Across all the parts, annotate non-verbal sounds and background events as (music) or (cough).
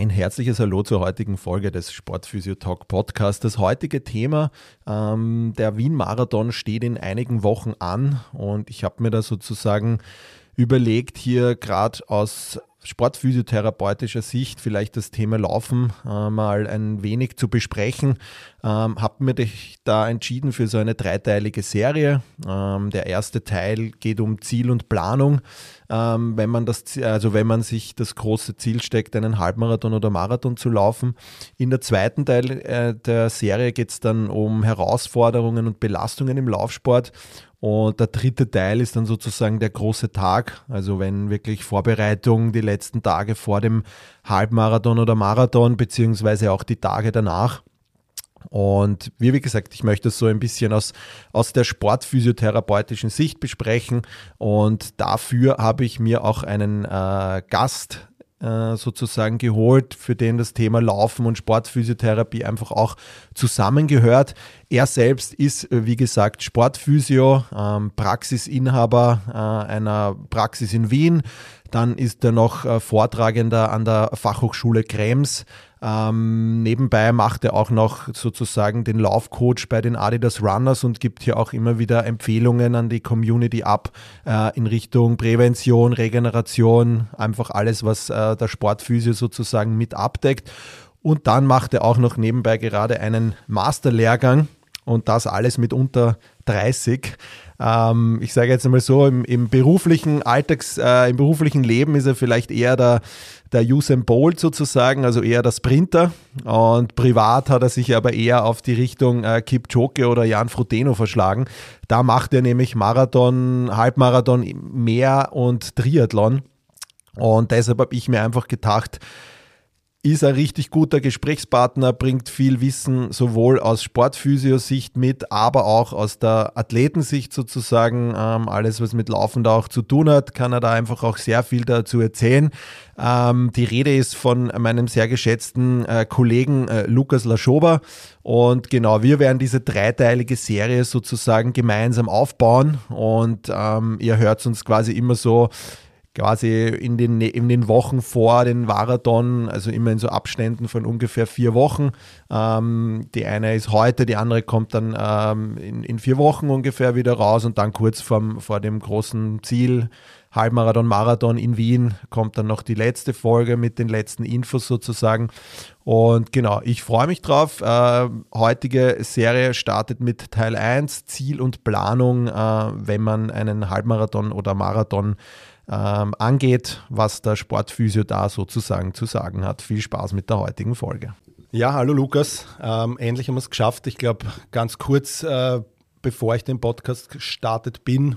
Ein herzliches Hallo zur heutigen Folge des Sportphysio Talk Podcast. Das heutige Thema, ähm, der Wien-Marathon steht in einigen Wochen an und ich habe mir da sozusagen überlegt, hier gerade aus sportphysiotherapeutischer Sicht vielleicht das Thema Laufen äh, mal ein wenig zu besprechen. Ähm, habe mir da entschieden für so eine dreiteilige Serie. Ähm, der erste Teil geht um Ziel und Planung. Ähm, wenn man das, also wenn man sich das große Ziel steckt, einen Halbmarathon oder Marathon zu laufen. In der zweiten Teil äh, der Serie geht es dann um Herausforderungen und Belastungen im Laufsport. Und der dritte Teil ist dann sozusagen der große Tag, also wenn wirklich Vorbereitung die letzten Tage vor dem Halbmarathon oder Marathon, beziehungsweise auch die Tage danach. Und wie, gesagt, ich möchte es so ein bisschen aus, aus der sportphysiotherapeutischen Sicht besprechen. Und dafür habe ich mir auch einen äh, Gast äh, sozusagen geholt, für den das Thema Laufen und Sportphysiotherapie einfach auch zusammengehört. Er selbst ist, wie gesagt, Sportphysio, ähm, Praxisinhaber äh, einer Praxis in Wien. Dann ist er noch äh, Vortragender an der Fachhochschule Krems ähm, nebenbei macht er auch noch sozusagen den Laufcoach bei den Adidas Runners und gibt hier auch immer wieder Empfehlungen an die Community ab äh, in Richtung Prävention, Regeneration, einfach alles, was äh, der Sportphysio sozusagen mit abdeckt. Und dann macht er auch noch nebenbei gerade einen Masterlehrgang und das alles mit unter 30. Ähm, ich sage jetzt einmal so, im, im beruflichen Alltags, äh, im beruflichen Leben ist er vielleicht eher der, der Usain Bolt sozusagen, also eher der Sprinter. Und privat hat er sich aber eher auf die Richtung äh, Kipchoge oder Jan Frodeno verschlagen. Da macht er nämlich Marathon, Halbmarathon mehr und Triathlon. Und deshalb habe ich mir einfach gedacht, ist ein richtig guter Gesprächspartner, bringt viel Wissen sowohl aus Sportphysio-Sicht mit, aber auch aus der Athletensicht sozusagen. Ähm, alles, was mit Laufen da auch zu tun hat, kann er da einfach auch sehr viel dazu erzählen. Ähm, die Rede ist von meinem sehr geschätzten äh, Kollegen äh, Lukas Laschober. Und genau, wir werden diese dreiteilige Serie sozusagen gemeinsam aufbauen. Und ähm, ihr hört uns quasi immer so quasi in den, in den Wochen vor den Marathon, also immer in so Abständen von ungefähr vier Wochen. Ähm, die eine ist heute, die andere kommt dann ähm, in, in vier Wochen ungefähr wieder raus und dann kurz vorm, vor dem großen Ziel, Halbmarathon, Marathon in Wien, kommt dann noch die letzte Folge mit den letzten Infos sozusagen. Und genau, ich freue mich drauf. Äh, heutige Serie startet mit Teil 1, Ziel und Planung, äh, wenn man einen Halbmarathon oder Marathon ähm, angeht, was der Sportphysio da sozusagen zu sagen hat. Viel Spaß mit der heutigen Folge. Ja, hallo Lukas. Ähm, endlich haben wir es geschafft. Ich glaube, ganz kurz, äh, bevor ich den Podcast gestartet bin,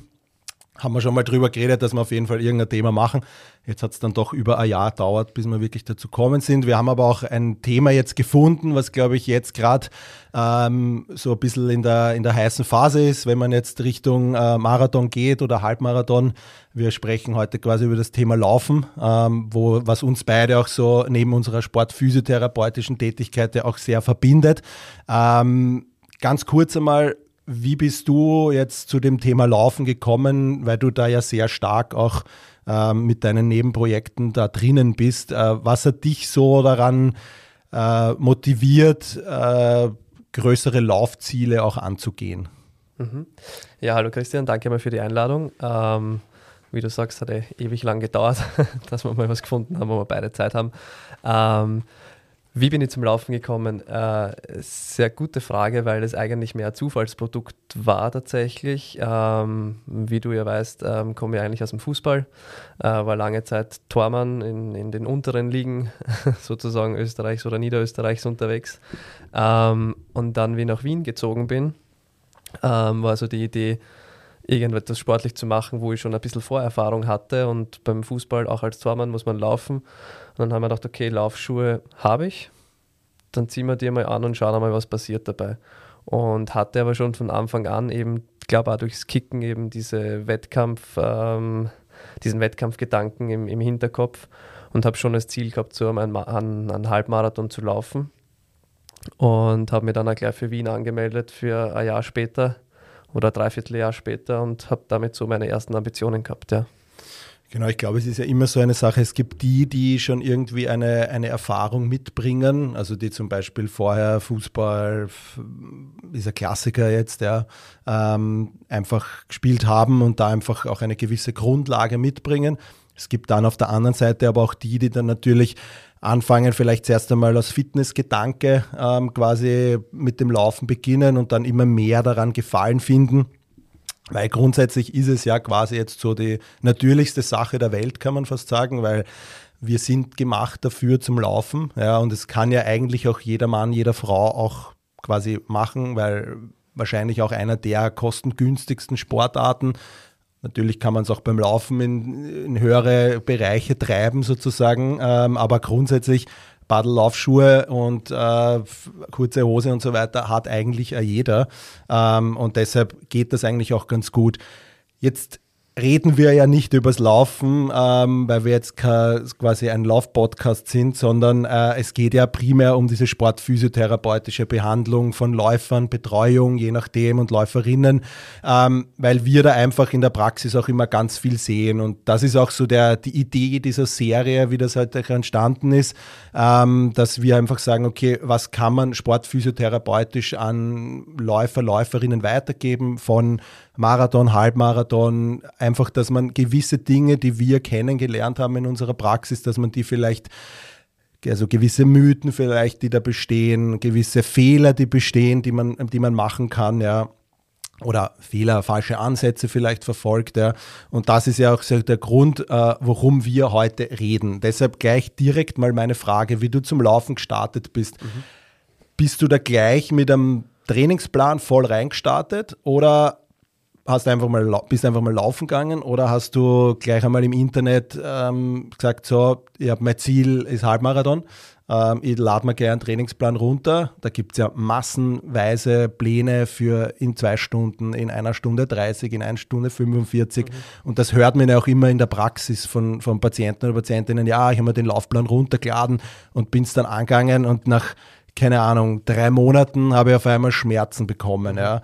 haben wir schon mal drüber geredet, dass wir auf jeden Fall irgendein Thema machen. Jetzt hat es dann doch über ein Jahr dauert, bis wir wirklich dazu kommen sind. Wir haben aber auch ein Thema jetzt gefunden, was glaube ich jetzt gerade ähm, so ein bisschen in der, in der heißen Phase ist, wenn man jetzt Richtung äh, Marathon geht oder Halbmarathon. Wir sprechen heute quasi über das Thema Laufen, ähm, wo, was uns beide auch so neben unserer sportphysiotherapeutischen Tätigkeit ja auch sehr verbindet. Ähm, ganz kurz einmal, wie bist du jetzt zu dem Thema Laufen gekommen, weil du da ja sehr stark auch äh, mit deinen Nebenprojekten da drinnen bist? Äh, was hat dich so daran äh, motiviert, äh, größere Laufziele auch anzugehen? Mhm. Ja, hallo Christian, danke mal für die Einladung. Ähm, wie du sagst, hat ja ewig lang gedauert, (laughs) dass wir mal was gefunden haben, wo wir beide Zeit haben. Ähm, wie bin ich zum Laufen gekommen? Äh, sehr gute Frage, weil es eigentlich mehr Zufallsprodukt war tatsächlich. Ähm, wie du ja weißt, ähm, komme ich eigentlich aus dem Fußball, äh, war lange Zeit Tormann in, in den unteren Ligen, (laughs) sozusagen Österreichs oder Niederösterreichs unterwegs. Ähm, und dann, wie ich nach Wien gezogen bin, ähm, war so die Idee, irgendetwas sportlich zu machen, wo ich schon ein bisschen Vorerfahrung hatte und beim Fußball auch als Tormann muss man laufen. Und dann haben wir gedacht, okay, Laufschuhe habe ich. dann ziehen wir die mal an und schauen mal, was passiert dabei. Und hatte aber schon von Anfang an eben, glaube auch durchs Kicken eben diese Wettkampf, ähm, diesen Wettkampfgedanken im, im Hinterkopf und habe schon das Ziel gehabt, so einen, einen, einen Halbmarathon zu laufen. Und habe mir dann auch gleich für Wien angemeldet für ein Jahr später oder dreiviertel Jahr später und habe damit so meine ersten Ambitionen gehabt, ja. Genau, ich glaube, es ist ja immer so eine Sache. Es gibt die, die schon irgendwie eine, eine Erfahrung mitbringen, also die zum Beispiel vorher Fußball, dieser Klassiker jetzt, ja, ähm, einfach gespielt haben und da einfach auch eine gewisse Grundlage mitbringen. Es gibt dann auf der anderen Seite aber auch die, die dann natürlich anfangen, vielleicht zuerst einmal aus Fitnessgedanke ähm, quasi mit dem Laufen beginnen und dann immer mehr daran gefallen finden weil grundsätzlich ist es ja quasi jetzt so die natürlichste Sache der Welt, kann man fast sagen, weil wir sind gemacht dafür zum Laufen. Ja, und es kann ja eigentlich auch jeder Mann, jeder Frau auch quasi machen, weil wahrscheinlich auch einer der kostengünstigsten Sportarten. Natürlich kann man es auch beim Laufen in, in höhere Bereiche treiben sozusagen, ähm, aber grundsätzlich Badellaufschuhe und äh, kurze Hose und so weiter hat eigentlich jeder. Ähm, und deshalb geht das eigentlich auch ganz gut. Jetzt reden wir ja nicht übers Laufen, ähm, weil wir jetzt quasi ein Laufpodcast sind, sondern äh, es geht ja primär um diese sportphysiotherapeutische Behandlung von Läufern, Betreuung, je nachdem und Läuferinnen, ähm, weil wir da einfach in der Praxis auch immer ganz viel sehen. Und das ist auch so der, die Idee dieser Serie, wie das heute entstanden ist, ähm, dass wir einfach sagen, okay, was kann man sportphysiotherapeutisch an Läufer, Läuferinnen weitergeben von Marathon, Halbmarathon, einfach, dass man gewisse Dinge, die wir kennengelernt haben in unserer Praxis, dass man die vielleicht also gewisse Mythen vielleicht, die da bestehen, gewisse Fehler, die bestehen, die man, die man machen kann, ja. Oder Fehler, falsche Ansätze vielleicht verfolgt, ja. Und das ist ja auch so der Grund, äh, warum wir heute reden. Deshalb gleich direkt mal meine Frage, wie du zum Laufen gestartet bist. Mhm. Bist du da gleich mit einem Trainingsplan voll reingestartet oder hast einfach mal, bist einfach mal laufen gegangen oder hast du gleich einmal im Internet ähm, gesagt, so, ich habe mein Ziel ist Halbmarathon, ähm, ich lade mir gerne einen Trainingsplan runter. Da gibt es ja massenweise Pläne für in zwei Stunden, in einer Stunde 30, in einer Stunde 45. Mhm. Und das hört man ja auch immer in der Praxis von, von Patienten oder Patientinnen, ja, ich habe mir den Laufplan runtergeladen und bin es dann angegangen und nach keine Ahnung, drei Monaten habe ich auf einmal Schmerzen bekommen. Mhm. Ja.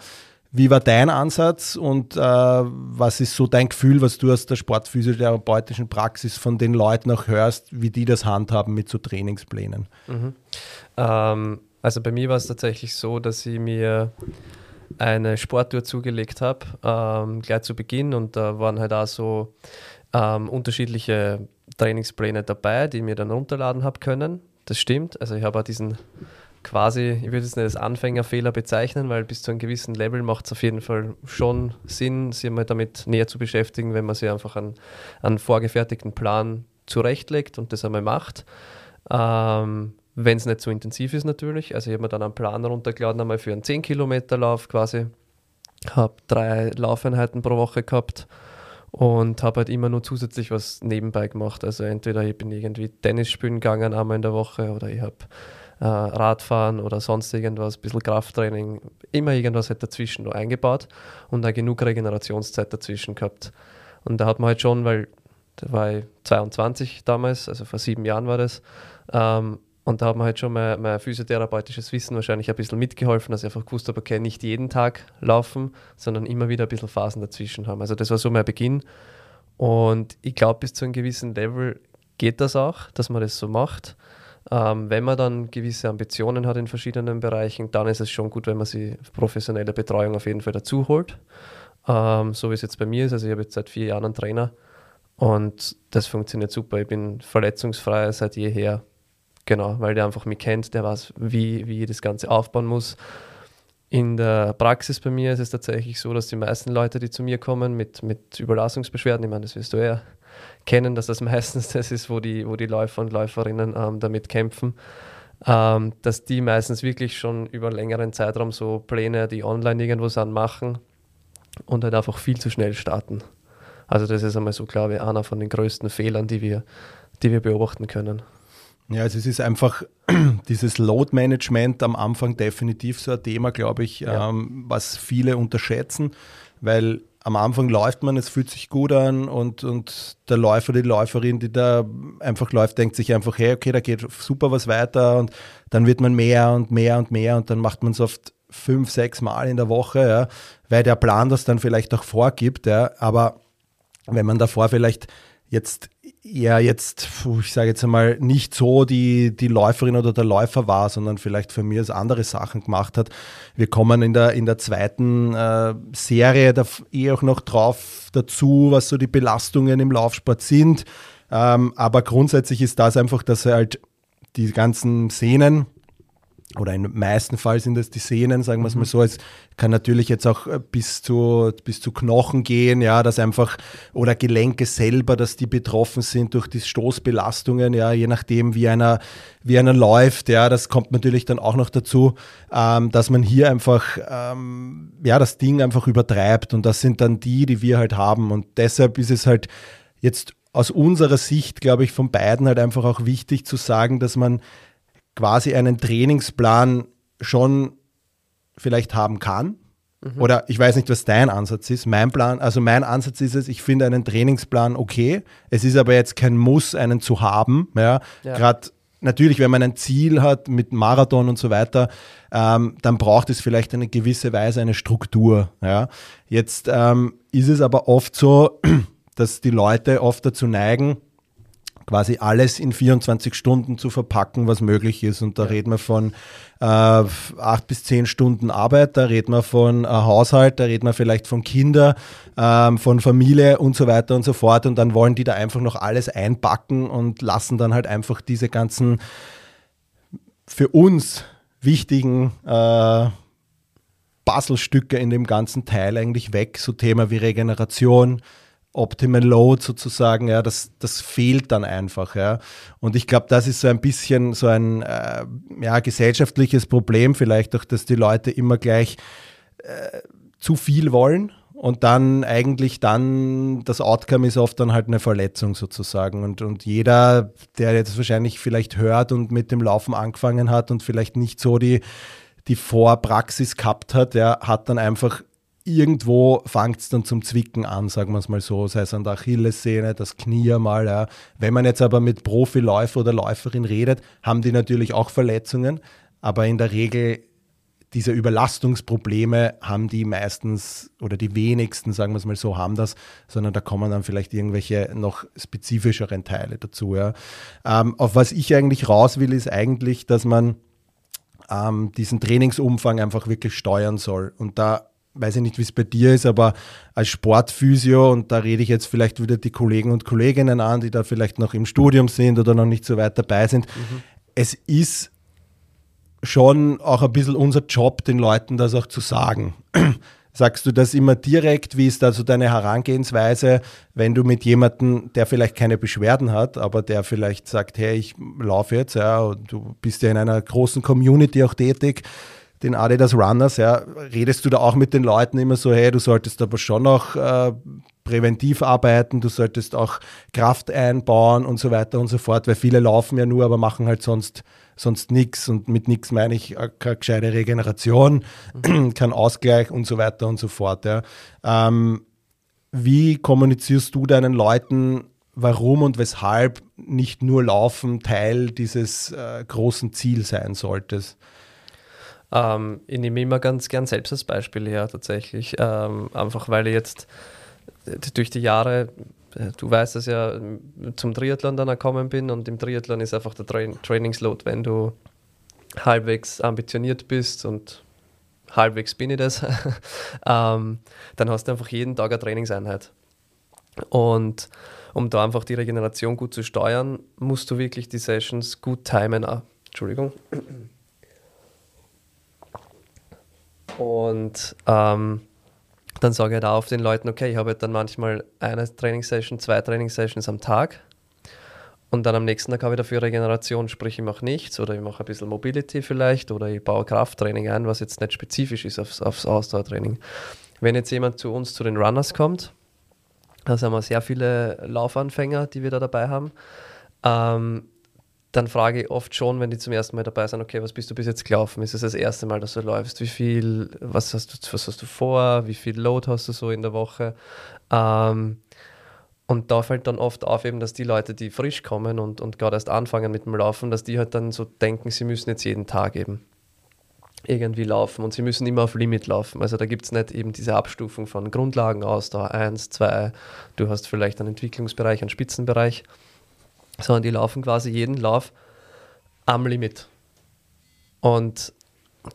Wie war dein Ansatz und äh, was ist so dein Gefühl, was du aus der sportphysiotherapeutischen Praxis von den Leuten auch hörst, wie die das handhaben mit so Trainingsplänen? Mhm. Ähm, also bei mir war es tatsächlich so, dass ich mir eine Sporttour zugelegt habe, ähm, gleich zu Beginn und da waren halt auch so ähm, unterschiedliche Trainingspläne dabei, die ich mir dann runterladen habe können. Das stimmt. Also ich habe auch diesen quasi, ich würde es nicht als Anfängerfehler bezeichnen, weil bis zu einem gewissen Level macht es auf jeden Fall schon Sinn, sich mal damit näher zu beschäftigen, wenn man sich einfach einen, einen vorgefertigten Plan zurechtlegt und das einmal macht. Ähm, wenn es nicht so intensiv ist natürlich. Also ich habe mir dann einen Plan runtergeladen, einmal für einen 10-Kilometer-Lauf quasi. Habe drei Laufeinheiten pro Woche gehabt und habe halt immer nur zusätzlich was nebenbei gemacht. Also entweder ich bin irgendwie Tennis spielen gegangen einmal in der Woche oder ich habe äh, Radfahren oder sonst irgendwas, ein bisschen Krafttraining, immer irgendwas halt dazwischen noch eingebaut und da genug Regenerationszeit dazwischen gehabt. Und da hat man halt schon, weil da war ich 22 damals, also vor sieben Jahren war das, ähm, und da hat man halt schon mein, mein physiotherapeutisches Wissen wahrscheinlich ein bisschen mitgeholfen, dass ich einfach gewusst habe, okay, nicht jeden Tag laufen, sondern immer wieder ein bisschen Phasen dazwischen haben. Also das war so mein Beginn. Und ich glaube, bis zu einem gewissen Level geht das auch, dass man das so macht. Ähm, wenn man dann gewisse Ambitionen hat in verschiedenen Bereichen, dann ist es schon gut, wenn man sich professionelle Betreuung auf jeden Fall dazu holt. Ähm, so wie es jetzt bei mir ist. Also ich habe jetzt seit vier Jahren einen Trainer und das funktioniert super. Ich bin verletzungsfrei seit jeher. Genau, weil der einfach mich kennt, der weiß, wie, wie ich das Ganze aufbauen muss. In der Praxis bei mir ist es tatsächlich so, dass die meisten Leute, die zu mir kommen mit, mit Überlassungsbeschwerden, ich meine, das wirst du ja kennen, dass das (laughs) meistens das ist, wo die, wo die Läufer und Läuferinnen ähm, damit kämpfen, ähm, dass die meistens wirklich schon über einen längeren Zeitraum so Pläne, die online irgendwo sind, machen und halt einfach viel zu schnell starten. Also das ist einmal so, glaube ich, einer von den größten Fehlern, die wir, die wir beobachten können. Ja, also es ist einfach (clears throat) dieses Load Management am Anfang definitiv so ein Thema, glaube ich, ja. ähm, was viele unterschätzen, weil am Anfang läuft man, es fühlt sich gut an und, und der Läufer, die Läuferin, die da einfach läuft, denkt sich einfach, hey, okay, da geht super was weiter und dann wird man mehr und mehr und mehr und dann macht man es oft fünf, sechs Mal in der Woche, ja, weil der Plan das dann vielleicht auch vorgibt, ja, aber wenn man davor vielleicht jetzt eher jetzt, ich sage jetzt einmal, nicht so die, die Läuferin oder der Läufer war, sondern vielleicht für mich andere Sachen gemacht hat. Wir kommen in der, in der zweiten äh, Serie da eh auch noch drauf dazu, was so die Belastungen im Laufsport sind. Ähm, aber grundsätzlich ist das einfach, dass er halt die ganzen Szenen, oder im meisten Fall sind es die Sehnen, sagen wir es mal mhm. so. Es kann natürlich jetzt auch äh, bis zu, bis zu Knochen gehen, ja, dass einfach, oder Gelenke selber, dass die betroffen sind durch die Stoßbelastungen, ja, je nachdem, wie einer, wie einer läuft, ja, das kommt natürlich dann auch noch dazu, ähm, dass man hier einfach, ähm, ja, das Ding einfach übertreibt und das sind dann die, die wir halt haben und deshalb ist es halt jetzt aus unserer Sicht, glaube ich, von beiden halt einfach auch wichtig zu sagen, dass man quasi einen Trainingsplan schon vielleicht haben kann. Mhm. Oder ich weiß nicht, was dein Ansatz ist. Mein Plan, also mein Ansatz ist es, ich finde einen Trainingsplan okay. Es ist aber jetzt kein Muss, einen zu haben. Ja, ja. gerade natürlich, wenn man ein Ziel hat mit Marathon und so weiter, ähm, dann braucht es vielleicht eine gewisse Weise eine Struktur. Ja. Jetzt ähm, ist es aber oft so, (clears throat) dass die Leute oft dazu neigen, quasi alles in 24 Stunden zu verpacken, was möglich ist. Und da ja. reden wir von äh, acht bis zehn Stunden Arbeit, da reden wir von äh, Haushalt, da reden wir vielleicht von Kindern, ähm, von Familie und so weiter und so fort. Und dann wollen die da einfach noch alles einpacken und lassen dann halt einfach diese ganzen für uns wichtigen äh, Puzzlestücke in dem ganzen Teil eigentlich weg. So Thema wie Regeneration, Optimal Load sozusagen, ja, das, das fehlt dann einfach, ja. Und ich glaube, das ist so ein bisschen so ein äh, ja, gesellschaftliches Problem, vielleicht auch, dass die Leute immer gleich äh, zu viel wollen und dann eigentlich dann das Outcome ist oft dann halt eine Verletzung sozusagen. Und, und jeder, der jetzt wahrscheinlich vielleicht hört und mit dem Laufen angefangen hat und vielleicht nicht so die, die Vorpraxis gehabt hat, der hat dann einfach irgendwo fängt es dann zum Zwicken an, sagen wir es mal so, sei es an der Achillessehne, das Knie mal. Ja. Wenn man jetzt aber mit Profiläufer oder Läuferin redet, haben die natürlich auch Verletzungen, aber in der Regel diese Überlastungsprobleme haben die meistens oder die wenigsten, sagen wir es mal so, haben das, sondern da kommen dann vielleicht irgendwelche noch spezifischeren Teile dazu. Ja. Ähm, auf was ich eigentlich raus will, ist eigentlich, dass man ähm, diesen Trainingsumfang einfach wirklich steuern soll. Und da weiß ich nicht, wie es bei dir ist, aber als Sportphysio, und da rede ich jetzt vielleicht wieder die Kollegen und Kolleginnen an, die da vielleicht noch im Studium sind oder noch nicht so weit dabei sind. Mhm. Es ist schon auch ein bisschen unser Job, den Leuten das auch zu sagen. (clears throat) Sagst du das immer direkt? Wie ist da so deine Herangehensweise, wenn du mit jemandem, der vielleicht keine Beschwerden hat, aber der vielleicht sagt, hey, ich laufe jetzt, ja, und du bist ja in einer großen Community auch tätig, den Adidas Runners, ja, redest du da auch mit den Leuten immer so, hey, du solltest aber schon noch äh, präventiv arbeiten, du solltest auch Kraft einbauen und so weiter und so fort, weil viele laufen ja nur, aber machen halt sonst, sonst nichts und mit nichts meine ich äh, keine gescheite Regeneration, mhm. (clears throat) kein Ausgleich und so weiter und so fort. Ja. Ähm, wie kommunizierst du deinen Leuten, warum und weshalb nicht nur Laufen Teil dieses äh, großen Ziels sein solltest? Ähm, ich nehme immer ganz gern selbst als Beispiel her, tatsächlich. Ähm, einfach weil ich jetzt äh, durch die Jahre, äh, du weißt es ja, zum Triathlon dann gekommen bin und im Triathlon ist einfach der Tra Trainingsload, wenn du halbwegs ambitioniert bist und halbwegs bin ich das, (laughs) ähm, dann hast du einfach jeden Tag eine Trainingseinheit. Und um da einfach die Regeneration gut zu steuern, musst du wirklich die Sessions gut timen. Entschuldigung. Und ähm, dann sage ich halt auch den Leuten, okay, ich habe halt dann manchmal eine Trainingssession, zwei Trainingssessions am Tag. Und dann am nächsten Tag habe ich dafür Regeneration, sprich ich mache nichts oder ich mache ein bisschen Mobility vielleicht oder ich baue Krafttraining ein, was jetzt nicht spezifisch ist aufs, aufs Ausdauertraining. Wenn jetzt jemand zu uns zu den Runners kommt, da haben wir sehr viele Laufanfänger, die wir da dabei haben, ähm, dann frage ich oft schon, wenn die zum ersten Mal dabei sind, okay, was bist du bis jetzt gelaufen? Ist es das erste Mal, dass du läufst? Wie viel, was hast du, was hast du vor? Wie viel Load hast du so in der Woche? Ähm, und da fällt dann oft auf, eben, dass die Leute, die frisch kommen und, und gerade erst anfangen mit dem Laufen, dass die halt dann so denken, sie müssen jetzt jeden Tag eben irgendwie laufen und sie müssen immer auf Limit laufen. Also da gibt es nicht eben diese Abstufung von Grundlagenausdauer 1, 2, du hast vielleicht einen Entwicklungsbereich, einen Spitzenbereich sondern die laufen quasi jeden Lauf am Limit. Und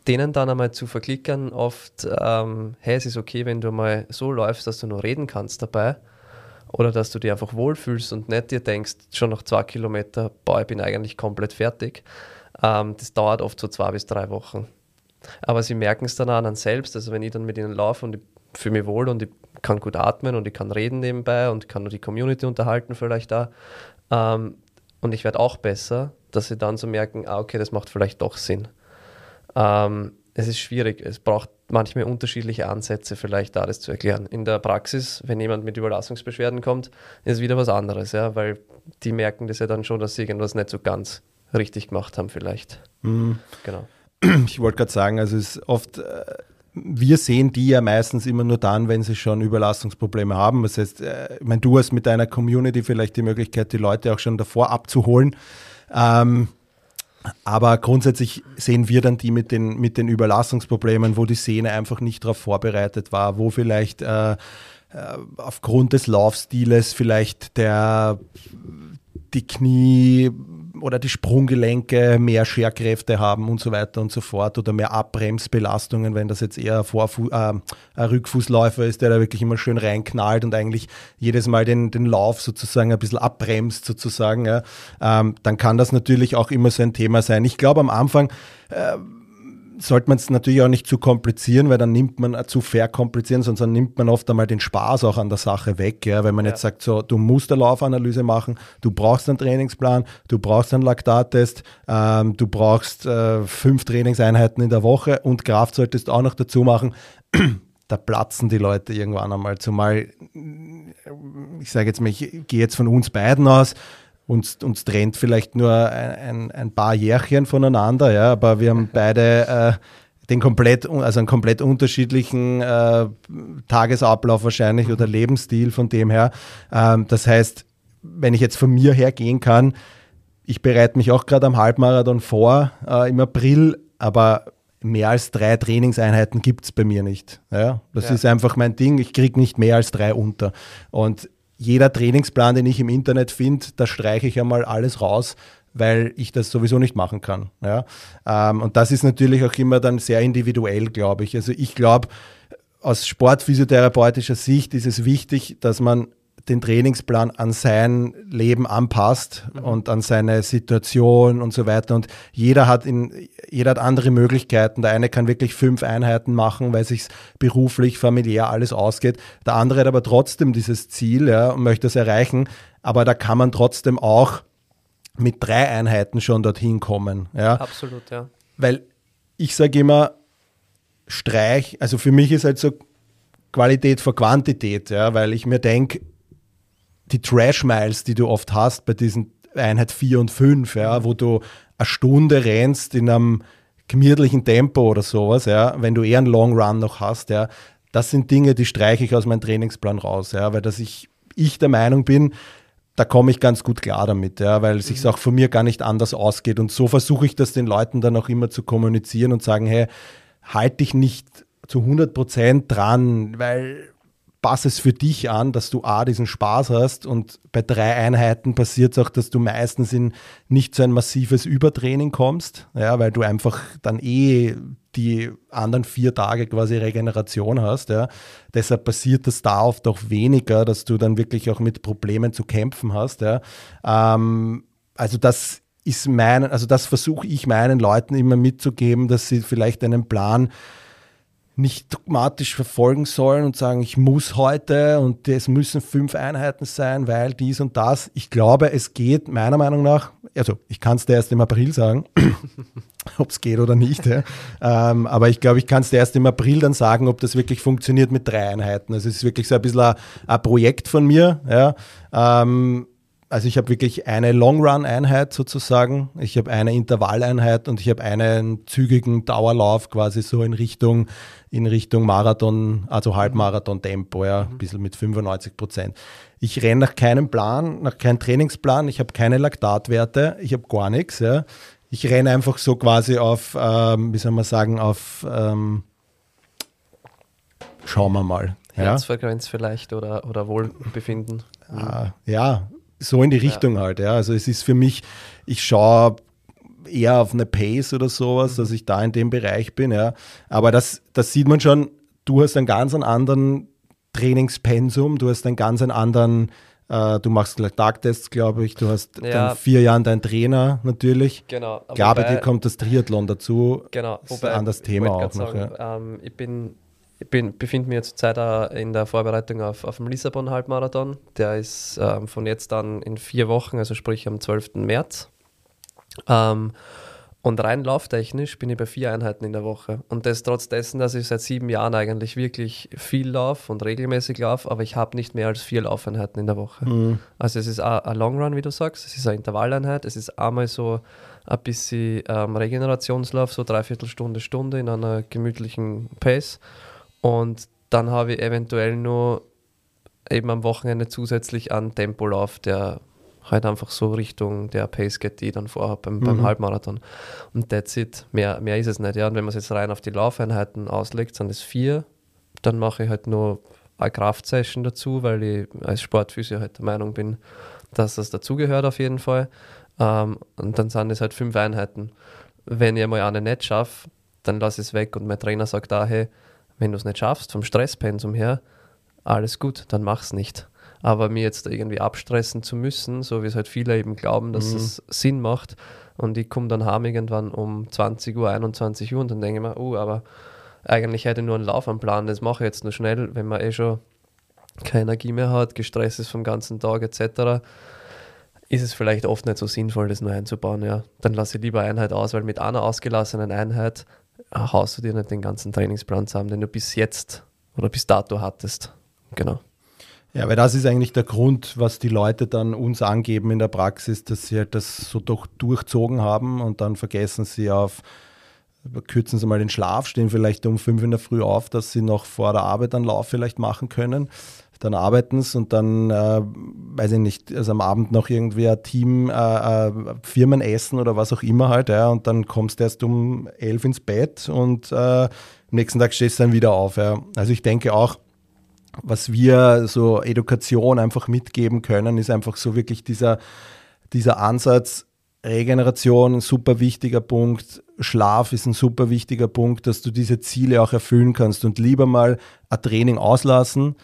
denen dann einmal zu verklickern, oft, ähm, hey, es ist okay, wenn du mal so läufst, dass du nur reden kannst dabei oder dass du dich einfach wohlfühlst und nicht dir denkst, schon nach zwei Kilometern, boah, ich bin eigentlich komplett fertig. Ähm, das dauert oft so zwei bis drei Wochen. Aber sie merken es dann auch an selbst, also wenn ich dann mit ihnen laufe und ich fühle mich wohl und ich kann gut atmen und ich kann reden nebenbei und kann nur die Community unterhalten vielleicht da, ähm, und ich werde auch besser, dass sie dann so merken, ah, okay, das macht vielleicht doch Sinn. Ähm, es ist schwierig, es braucht manchmal unterschiedliche Ansätze, vielleicht da das zu erklären. In der Praxis, wenn jemand mit Überlassungsbeschwerden kommt, ist es wieder was anderes, ja, weil die merken das ja dann schon, dass sie irgendwas nicht so ganz richtig gemacht haben, vielleicht. Mhm. Genau. Ich wollte gerade sagen, also es ist oft. Äh wir sehen die ja meistens immer nur dann, wenn sie schon Überlastungsprobleme haben. Das heißt, äh, ich meine, du hast mit deiner Community vielleicht die Möglichkeit, die Leute auch schon davor abzuholen. Ähm, aber grundsätzlich sehen wir dann die mit den, mit den Überlastungsproblemen, wo die Szene einfach nicht darauf vorbereitet war, wo vielleicht äh, äh aufgrund des Laufstiles vielleicht der, die Knie oder die Sprunggelenke mehr Scherkräfte haben und so weiter und so fort oder mehr Abbremsbelastungen, wenn das jetzt eher Vorfu äh, ein Rückfußläufer ist, der da wirklich immer schön reinknallt und eigentlich jedes Mal den, den Lauf sozusagen ein bisschen abbremst sozusagen, ja, ähm, dann kann das natürlich auch immer so ein Thema sein. Ich glaube am Anfang äh, sollte man es natürlich auch nicht zu komplizieren, weil dann nimmt man äh, zu verkomplizieren, sonst dann nimmt man oft einmal den Spaß auch an der Sache weg. Ja? Wenn man ja. jetzt sagt, so, du musst eine Laufanalyse machen, du brauchst einen Trainingsplan, du brauchst einen Laktattest, ähm, du brauchst äh, fünf Trainingseinheiten in der Woche und Kraft solltest du auch noch dazu machen. (clears throat) da platzen die Leute irgendwann einmal. Zumal, ich sage jetzt mal, ich gehe jetzt von uns beiden aus, uns, uns trennt vielleicht nur ein, ein, paar Jährchen voneinander, ja, aber wir haben beide äh, den komplett, also einen komplett unterschiedlichen äh, Tagesablauf wahrscheinlich oder Lebensstil von dem her. Ähm, das heißt, wenn ich jetzt von mir her gehen kann, ich bereite mich auch gerade am Halbmarathon vor äh, im April, aber mehr als drei Trainingseinheiten gibt es bei mir nicht. Ja, das ja. ist einfach mein Ding. Ich kriege nicht mehr als drei unter. Und jeder Trainingsplan, den ich im Internet finde, da streiche ich einmal alles raus, weil ich das sowieso nicht machen kann. Ja? Ähm, und das ist natürlich auch immer dann sehr individuell, glaube ich. Also ich glaube, aus sportphysiotherapeutischer Sicht ist es wichtig, dass man den Trainingsplan an sein Leben anpasst mhm. und an seine Situation und so weiter. Und jeder hat in, jeder hat andere Möglichkeiten. Der eine kann wirklich fünf Einheiten machen, weil sich beruflich, familiär alles ausgeht. Der andere hat aber trotzdem dieses Ziel ja, und möchte es erreichen. Aber da kann man trotzdem auch mit drei Einheiten schon dorthin kommen. Ja. Absolut, ja. Weil ich sage immer, Streich, also für mich ist halt so Qualität vor Quantität, ja, weil ich mir denke, die Trash-Miles, die du oft hast bei diesen Einheit 4 und 5, ja, wo du eine Stunde rennst in einem gemütlichen Tempo oder sowas, ja, wenn du eher einen Long Run noch hast, ja, das sind Dinge, die streiche ich aus meinem Trainingsplan raus, ja, weil dass ich, ich der Meinung bin, da komme ich ganz gut klar damit, ja, weil es mhm. sich auch von mir gar nicht anders ausgeht. Und so versuche ich das den Leuten dann auch immer zu kommunizieren und sagen, hey, halt dich nicht zu 100 Prozent dran, weil passe es für dich an, dass du A, diesen Spaß hast und bei drei Einheiten passiert es auch, dass du meistens in nicht so ein massives Übertraining kommst, ja, weil du einfach dann eh die anderen vier Tage quasi Regeneration hast. Ja. Deshalb passiert das da oft auch weniger, dass du dann wirklich auch mit Problemen zu kämpfen hast. Ja. Ähm, also das ist mein, also das versuche ich meinen Leuten immer mitzugeben, dass sie vielleicht einen Plan nicht dogmatisch verfolgen sollen und sagen, ich muss heute und es müssen fünf Einheiten sein, weil dies und das. Ich glaube, es geht meiner Meinung nach, also ich kann es dir erst im April sagen, (coughs) ob es geht oder nicht. Ja. ähm, aber ich glaube, ich kann es dir erst im April dann sagen, ob das wirklich funktioniert mit drei Einheiten. Also es ist wirklich so ein bisschen ein, ein Projekt von mir. Ja. Ähm, also ich habe wirklich eine Long-Run-Einheit sozusagen, ich habe eine Intervalleinheit und ich habe einen zügigen Dauerlauf quasi so in Richtung, in Richtung Marathon, also Halbmarathon-Tempo, ja, ein bisschen mit 95 Prozent. Ich renne nach keinem Plan, nach keinem Trainingsplan, ich habe keine Laktatwerte, ich habe gar nichts. Ja. Ich renne einfach so quasi auf, ähm, wie soll man sagen, auf, ähm, schauen wir mal. Ja. Herzfrequenz vielleicht oder, oder Wohlbefinden. Ah, ja, so in die Richtung ja. halt. Ja. Also es ist für mich, ich schaue eher auf eine Pace oder sowas, mhm. dass ich da in dem Bereich bin. Ja. Aber das, das sieht man schon, du hast einen ganz anderen Trainingspensum, du hast einen ganz anderen, äh, du machst Tagtests, glaube ich, du hast ja. dann vier Jahren deinen Trainer natürlich. Genau. Klar, bei dir kommt das Triathlon dazu. Genau. Wobei, ein anderes Thema auch noch. Sagen, ja. ähm, ich bin ich befinde mich jetzt zurzeit in der Vorbereitung auf, auf dem Lissabon-Halbmarathon. Der ist ähm, von jetzt an in vier Wochen, also sprich am 12. März. Ähm, und rein lauftechnisch bin ich bei vier Einheiten in der Woche. Und das trotz dessen, dass ich seit sieben Jahren eigentlich wirklich viel laufe und regelmäßig laufe, aber ich habe nicht mehr als vier Laufeinheiten in der Woche. Mhm. Also es ist ein Long Run, wie du sagst, es ist eine Intervalleinheit, es ist einmal so ein bisschen ähm, Regenerationslauf, so dreiviertel Stunde, Stunde in einer gemütlichen Pace. Und dann habe ich eventuell nur eben am Wochenende zusätzlich einen Tempolauf, der halt einfach so Richtung der Pace geht, die ich dann vorhabe beim, mhm. beim Halbmarathon. Und that's it. Mehr, mehr ist es nicht. Ja. Und wenn man es jetzt rein auf die Laufeinheiten auslegt, sind es vier. Dann mache ich halt nur eine Kraftsession dazu, weil ich als Sportphysio halt der Meinung bin, dass das dazugehört auf jeden Fall. Ähm, und dann sind es halt fünf Einheiten. Wenn ich mal eine nicht schaffe, dann lasse ich es weg und mein Trainer sagt da, hey, wenn du es nicht schaffst, vom Stresspensum her, alles gut, dann mach es nicht. Aber mir jetzt irgendwie abstressen zu müssen, so wie es halt viele eben glauben, dass mhm. es Sinn macht. Und ich komme dann heim irgendwann um 20 Uhr, 21 Uhr und dann denke ich mir, oh, aber eigentlich hätte ich nur einen Lauf am Plan, das mache ich jetzt nur schnell, wenn man eh schon keine Energie mehr hat, gestresst ist vom ganzen Tag etc., ist es vielleicht oft nicht so sinnvoll, das nur einzubauen. Ja. Dann lasse ich lieber Einheit aus, weil mit einer ausgelassenen Einheit haust du dir nicht den ganzen Trainingsplan zusammen, den du bis jetzt oder bis dato hattest. Genau. Ja, weil das ist eigentlich der Grund, was die Leute dann uns angeben in der Praxis, dass sie halt das so doch durchzogen haben und dann vergessen sie auf, kürzen sie mal den Schlaf, stehen vielleicht um fünf in der Früh auf, dass sie noch vor der Arbeit einen Lauf vielleicht machen können dann arbeiten sie und dann, äh, weiß ich nicht, also am Abend noch irgendwie ein Team, äh, äh, Firmenessen oder was auch immer halt, ja, und dann kommst du erst um elf ins Bett und äh, am nächsten Tag stehst du dann wieder auf. Ja. Also ich denke auch, was wir so Education einfach mitgeben können, ist einfach so wirklich dieser, dieser Ansatz, Regeneration ein super wichtiger Punkt, Schlaf ist ein super wichtiger Punkt, dass du diese Ziele auch erfüllen kannst und lieber mal ein Training auslassen,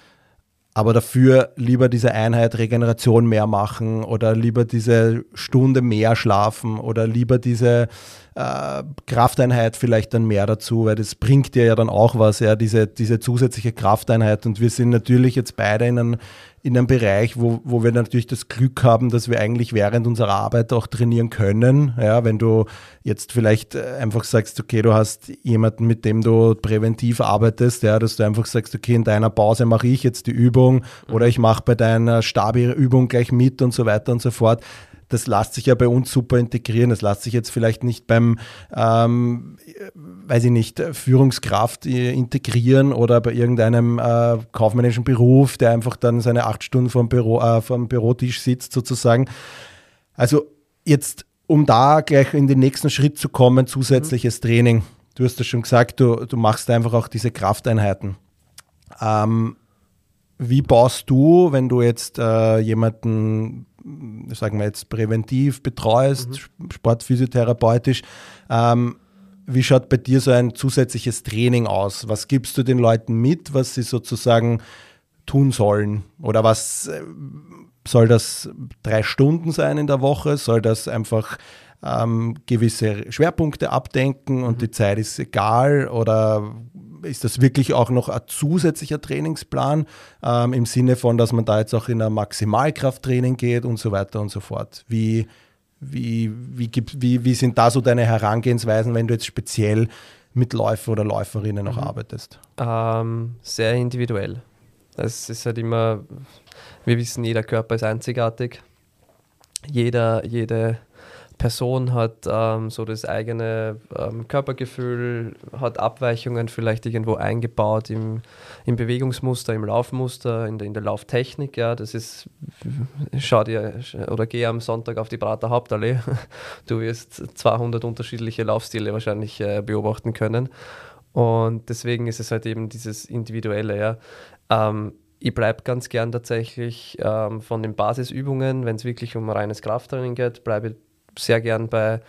aber dafür lieber diese Einheit Regeneration mehr machen oder lieber diese Stunde mehr schlafen oder lieber diese äh, Krafteinheit vielleicht dann mehr dazu, weil das bringt dir ja dann auch was, ja, diese, diese zusätzliche Krafteinheit. Und wir sind natürlich jetzt beide in einem, in einem Bereich, wo, wo wir natürlich das Glück haben, dass wir eigentlich während unserer Arbeit auch trainieren können. Ja, wenn du jetzt vielleicht äh, einfach sagst, okay, du hast jemanden, mit dem du präventiv arbeitest, ja, dass du einfach sagst, okay, in deiner Pause mache ich jetzt die Übung oder ich mache bei deiner Stabi-Übung gleich mit und so weiter und so fort das lässt sich ja bei uns super integrieren. Das lässt sich jetzt vielleicht nicht beim, ähm, weiß ich nicht, Führungskraft äh, integrieren oder bei irgendeinem äh, kaufmännischen Beruf, der einfach dann seine acht Stunden vom, Büro, äh, vom Bürotisch sitzt sozusagen. Also jetzt, um da gleich in den nächsten Schritt zu kommen, zusätzliches mhm. Training. Du hast ja schon gesagt, du, du machst einfach auch diese Krafteinheiten. Ähm, wie baust du, wenn du jetzt äh, jemanden sagen wir jetzt, präventiv betreust, mhm. sportphysiotherapeutisch. Ähm, wie schaut bei dir so ein zusätzliches Training aus? Was gibst du den Leuten mit, was sie sozusagen tun sollen? Oder was äh, soll das drei Stunden sein in der Woche? Soll das einfach ähm, gewisse Schwerpunkte abdenken und mhm. die Zeit ist egal? Oder ist das wirklich auch noch ein zusätzlicher Trainingsplan ähm, im Sinne von, dass man da jetzt auch in ein Maximalkrafttraining geht und so weiter und so fort? Wie, wie, wie, gibt, wie, wie sind da so deine Herangehensweisen, wenn du jetzt speziell mit Läufer oder Läuferinnen noch mhm. arbeitest? Ähm, sehr individuell. Es ist halt immer, wir wissen, jeder Körper ist einzigartig. jeder, jede Person hat ähm, so das eigene ähm, Körpergefühl, hat Abweichungen vielleicht irgendwo eingebaut im, im Bewegungsmuster, im Laufmuster, in der, in der Lauftechnik. Ja, das ist, schau dir oder geh am Sonntag auf die Prater Hauptallee. (laughs) Du wirst 200 unterschiedliche Laufstile wahrscheinlich äh, beobachten können. Und deswegen ist es halt eben dieses Individuelle. Ja. Ähm, ich bleibe ganz gern tatsächlich ähm, von den Basisübungen, wenn es wirklich um reines Krafttraining geht, bleibe ich sehr gern bei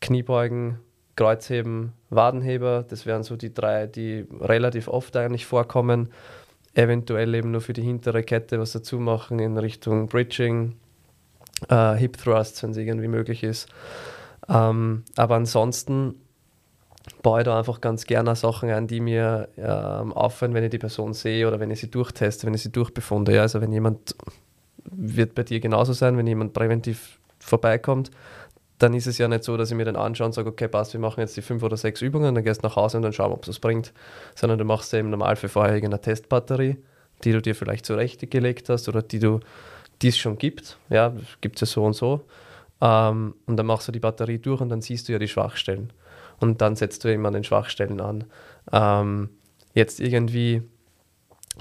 Kniebeugen, Kreuzheben, Wadenheber. Das wären so die drei, die relativ oft eigentlich vorkommen. Eventuell eben nur für die hintere Kette was dazu machen in Richtung Bridging, äh, Hip Thrusts, wenn es irgendwie möglich ist. Ähm, aber ansonsten baue ich da einfach ganz gerne Sachen ein, die mir ähm, auffallen, wenn ich die Person sehe oder wenn ich sie durchteste, wenn ich sie durchbefunde. Ja, also wenn jemand, wird bei dir genauso sein, wenn jemand präventiv vorbeikommt, dann ist es ja nicht so, dass ich mir den anschaue und sage, okay, passt, wir machen jetzt die fünf oder sechs Übungen, dann gehst du nach Hause und dann schauen, ob es was bringt. Sondern du machst ja im Normalfall vorher irgendeine Testbatterie, die du dir vielleicht zurechtgelegt hast oder die du, die es schon gibt. Ja, gibt es ja so und so. Ähm, und dann machst du die Batterie durch und dann siehst du ja die Schwachstellen. Und dann setzt du eben an den Schwachstellen an. Ähm, jetzt irgendwie,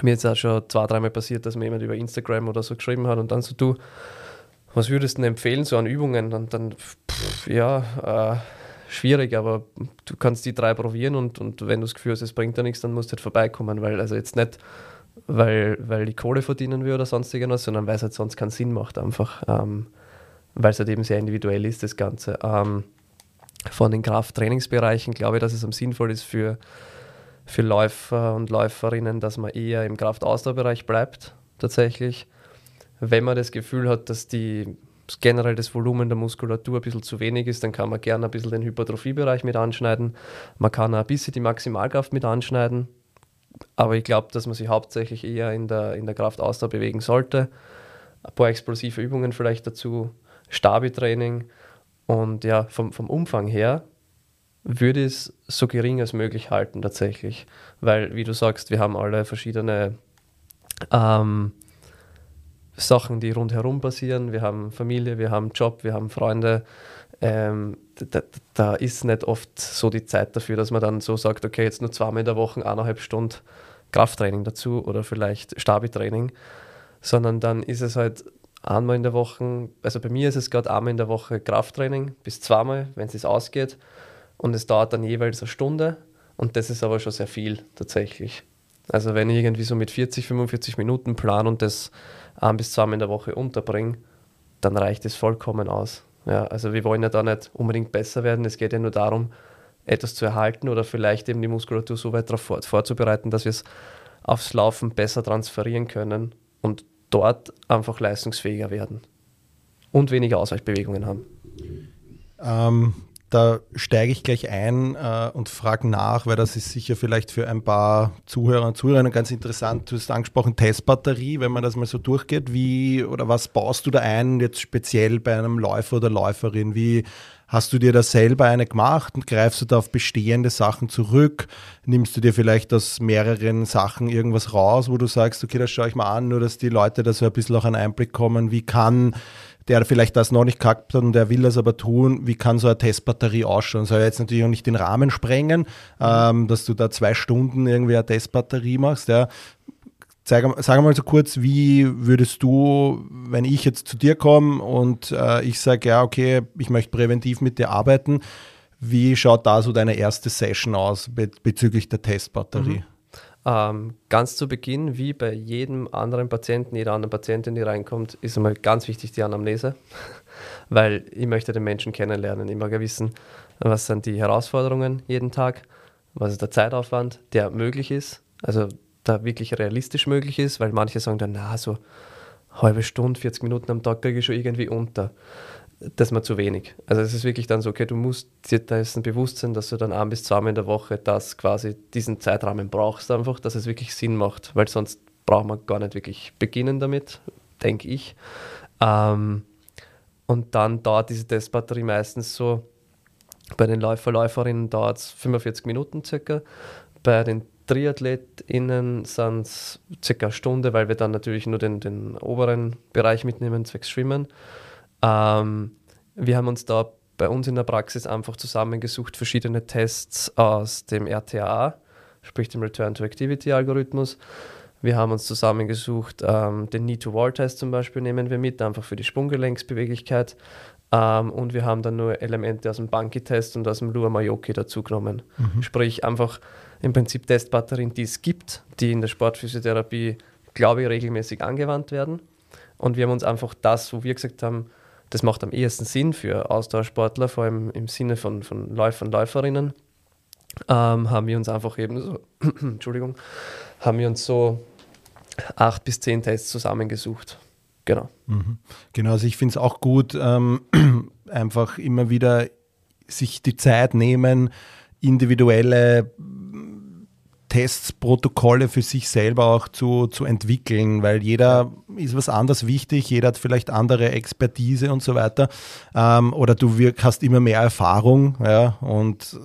mir ist auch schon zwei, dreimal passiert, dass mir jemand über Instagram oder so geschrieben hat und dann so, du, was würdest du denn empfehlen so an Übungen? Und dann, pff, ja, äh, schwierig, aber du kannst die drei probieren und, und wenn du das Gefühl hast, es bringt dir nichts, dann musst du halt vorbeikommen, weil also jetzt nicht, weil, weil die Kohle verdienen will oder sonst irgendwas, sondern weil es halt sonst keinen Sinn macht einfach, ähm, weil es halt eben sehr individuell ist, das Ganze. Ähm, von den Krafttrainingsbereichen glaube ich, dass es am sinnvoll ist für, für Läufer und Läuferinnen, dass man eher im Kraftausdauerbereich bleibt, tatsächlich wenn man das Gefühl hat, dass die generell das Volumen der Muskulatur ein bisschen zu wenig ist, dann kann man gerne ein bisschen den Hypertrophiebereich mit anschneiden. Man kann auch ein bisschen die Maximalkraft mit anschneiden. Aber ich glaube, dass man sich hauptsächlich eher in der, in der Kraftausdauer bewegen sollte. Ein paar explosive Übungen vielleicht dazu, Stabi-Training. Und ja, vom, vom Umfang her würde ich es so gering als möglich halten tatsächlich. Weil, wie du sagst, wir haben alle verschiedene ähm, Sachen, die rundherum passieren. Wir haben Familie, wir haben Job, wir haben Freunde. Ähm, da, da, ist nicht oft so die Zeit dafür, dass man dann so sagt, okay, jetzt nur zweimal in der Woche eineinhalb Stunden Krafttraining dazu oder vielleicht Stabi-Training, sondern dann ist es halt einmal in der Woche, also bei mir ist es gerade einmal in der Woche Krafttraining bis zweimal, wenn es ausgeht und es dauert dann jeweils eine Stunde und das ist aber schon sehr viel tatsächlich. Also wenn ich irgendwie so mit 40, 45 Minuten plan und das ein bis zweimal in der Woche unterbringe, dann reicht es vollkommen aus. Ja, also wir wollen ja da nicht unbedingt besser werden. Es geht ja nur darum, etwas zu erhalten oder vielleicht eben die Muskulatur so weit darauf vor, vorzubereiten, dass wir es aufs Laufen besser transferieren können und dort einfach leistungsfähiger werden und weniger Ausweichbewegungen haben. Ähm, da steige ich gleich ein äh, und frage nach, weil das ist sicher vielleicht für ein paar Zuhörer und Zuhörerinnen ganz interessant. Du hast angesprochen Testbatterie, wenn man das mal so durchgeht. Wie oder was baust du da ein, jetzt speziell bei einem Läufer oder Läuferin? Wie hast du dir da selber eine gemacht und greifst du da auf bestehende Sachen zurück? Nimmst du dir vielleicht aus mehreren Sachen irgendwas raus, wo du sagst, okay, das schaue ich mal an, nur dass die Leute da so ein bisschen auch einen Einblick kommen, wie kann der vielleicht das noch nicht gehabt hat und der will das aber tun, wie kann so eine Testbatterie ausschauen? Soll jetzt natürlich auch nicht den Rahmen sprengen, ähm, dass du da zwei Stunden irgendwie eine Testbatterie machst. Ja. Sag, sag mal so kurz, wie würdest du, wenn ich jetzt zu dir komme und äh, ich sage, ja, okay, ich möchte präventiv mit dir arbeiten, wie schaut da so deine erste Session aus be bezüglich der Testbatterie? Mhm. Ähm, ganz zu Beginn, wie bei jedem anderen Patienten, jeder anderen Patientin, die reinkommt, ist einmal ganz wichtig die Anamnese, (laughs) weil ich möchte den Menschen kennenlernen. Ich mag ja wissen, was sind die Herausforderungen jeden Tag, was ist der Zeitaufwand, der möglich ist, also da wirklich realistisch möglich ist, weil manche sagen dann, na, so halbe Stunde, 40 Minuten am Tag kriege ich schon irgendwie unter das ist mir zu wenig. Also es ist wirklich dann so, okay, du musst dir dessen bewusst sein, dass du dann ein bis zweimal in der Woche das quasi diesen Zeitrahmen brauchst einfach, dass es wirklich Sinn macht, weil sonst braucht man gar nicht wirklich beginnen damit, denke ich. Ähm, und dann dauert diese Testbatterie meistens so, bei den Läufer, Läuferinnen dauert es 45 Minuten circa, bei den TriathletInnen sind es circa eine Stunde, weil wir dann natürlich nur den, den oberen Bereich mitnehmen, zwecks Schwimmen. Ähm, wir haben uns da bei uns in der Praxis einfach zusammengesucht, verschiedene Tests aus dem RTA, sprich dem Return to Activity Algorithmus. Wir haben uns zusammengesucht, ähm, den Knee-to-Wall-Test zum Beispiel nehmen wir mit, einfach für die Sprunggelenksbeweglichkeit. Ähm, und wir haben dann nur Elemente aus dem Bunky-Test und aus dem Lua Mayoki dazugenommen. Mhm. Sprich, einfach im Prinzip Testbatterien, die es gibt, die in der Sportphysiotherapie, glaube ich, regelmäßig angewandt werden. Und wir haben uns einfach das, wo wir gesagt haben, das macht am ehesten Sinn für Austauschsportler, vor allem im Sinne von, von Läufern, Läuferinnen, ähm, haben wir uns einfach eben so, (clears throat) Entschuldigung, haben wir uns so acht bis zehn Tests zusammengesucht. Genau. Mhm. Genau, also ich finde es auch gut, ähm, (clears throat) einfach immer wieder sich die Zeit nehmen, individuelle Tests, Protokolle für sich selber auch zu, zu entwickeln, weil jeder ist was anderes wichtig, jeder hat vielleicht andere Expertise und so weiter. Ähm, oder du hast immer mehr Erfahrung, ja, und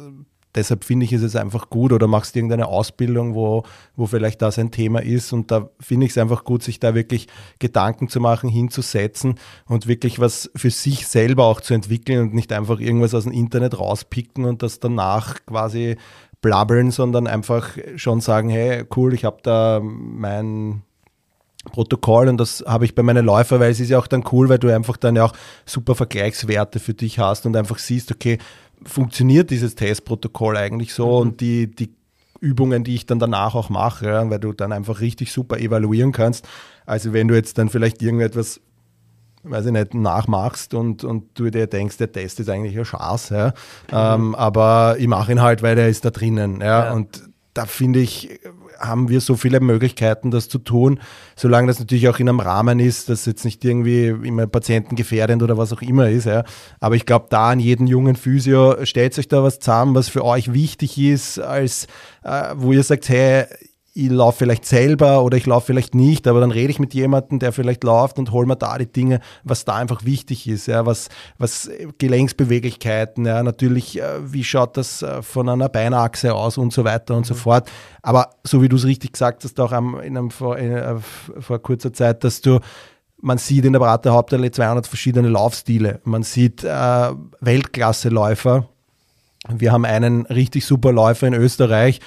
deshalb finde ich, es einfach gut oder machst irgendeine Ausbildung, wo, wo vielleicht das ein Thema ist. Und da finde ich es einfach gut, sich da wirklich Gedanken zu machen, hinzusetzen und wirklich was für sich selber auch zu entwickeln und nicht einfach irgendwas aus dem Internet rauspicken und das danach quasi blabbeln, sondern einfach schon sagen, hey, cool, ich habe da mein Protokoll und das habe ich bei meinen Läufern, weil es ist ja auch dann cool, weil du einfach dann ja auch super Vergleichswerte für dich hast und einfach siehst, okay, funktioniert dieses Testprotokoll eigentlich so mhm. und die, die Übungen, die ich dann danach auch mache, weil du dann einfach richtig super evaluieren kannst. Also wenn du jetzt dann vielleicht irgendetwas, weiß ich nicht, nachmachst und, und du dir denkst, der Test ist eigentlich ein Schatz, ja, mhm. ähm, aber ich mache ihn halt, weil der ist da drinnen. Ja, ja. Und da finde ich, haben wir so viele Möglichkeiten, das zu tun, solange das natürlich auch in einem Rahmen ist, dass jetzt nicht irgendwie immer patientengefährdend oder was auch immer ist. Ja. Aber ich glaube, da an jeden jungen Physio stellt euch da was zusammen, was für euch wichtig ist, als äh, wo ihr sagt, hey, ich laufe vielleicht selber oder ich laufe vielleicht nicht, aber dann rede ich mit jemandem, der vielleicht läuft und hol mir da die Dinge, was da einfach wichtig ist, ja, was, was Gelenksbeweglichkeiten, ja, natürlich, äh, wie schaut das äh, von einer Beinachse aus und so weiter und mhm. so fort. Aber so wie du es richtig gesagt hast, auch am, in einem, vor, in, äh, vor kurzer Zeit, dass du man sieht in der Berater Hauptallee 200 verschiedene Laufstile. Man sieht äh, Weltklasse-Läufer. Wir haben einen richtig super Läufer in Österreich,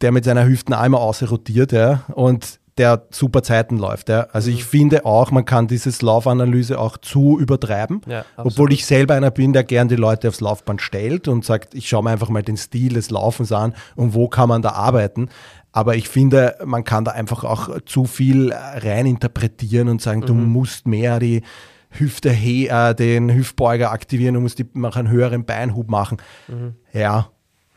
der mit seiner Hüften einmal ausrotiert, ja, und der super Zeiten läuft. Ja. Also mhm. ich finde auch, man kann dieses Laufanalyse auch zu übertreiben, ja, obwohl ich selber einer bin, der gern die Leute aufs Laufband stellt und sagt, ich schaue mir einfach mal den Stil des Laufens an und wo kann man da arbeiten. Aber ich finde, man kann da einfach auch zu viel rein interpretieren und sagen, mhm. du musst mehr die Hüfte, äh, den Hüftbeuger aktivieren, du musst die, einen höheren Beinhub machen. Mhm. Ja,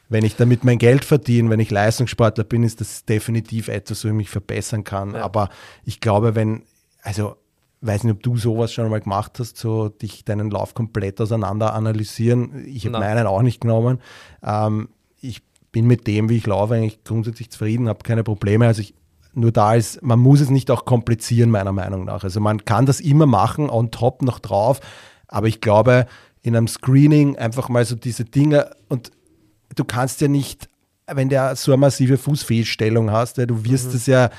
wenn ich damit mein Geld verdiene, wenn ich Leistungssportler bin, ist das definitiv etwas, wo ich mich verbessern kann. Ja. Aber ich glaube, wenn, also weiß nicht, ob du sowas schon mal gemacht hast, so dich deinen Lauf komplett auseinander analysieren. Ich habe meinen auch nicht genommen. Ähm, ich bin mit dem, wie ich laufe, eigentlich grundsätzlich zufrieden, habe keine Probleme. Also ich, nur da ist, man muss es nicht auch komplizieren, meiner Meinung nach. Also man kann das immer machen, on top noch drauf. Aber ich glaube, in einem Screening einfach mal so diese Dinge und du kannst ja nicht, wenn der so eine massive Fußfehlstellung hast, ja, du wirst mhm. es ja,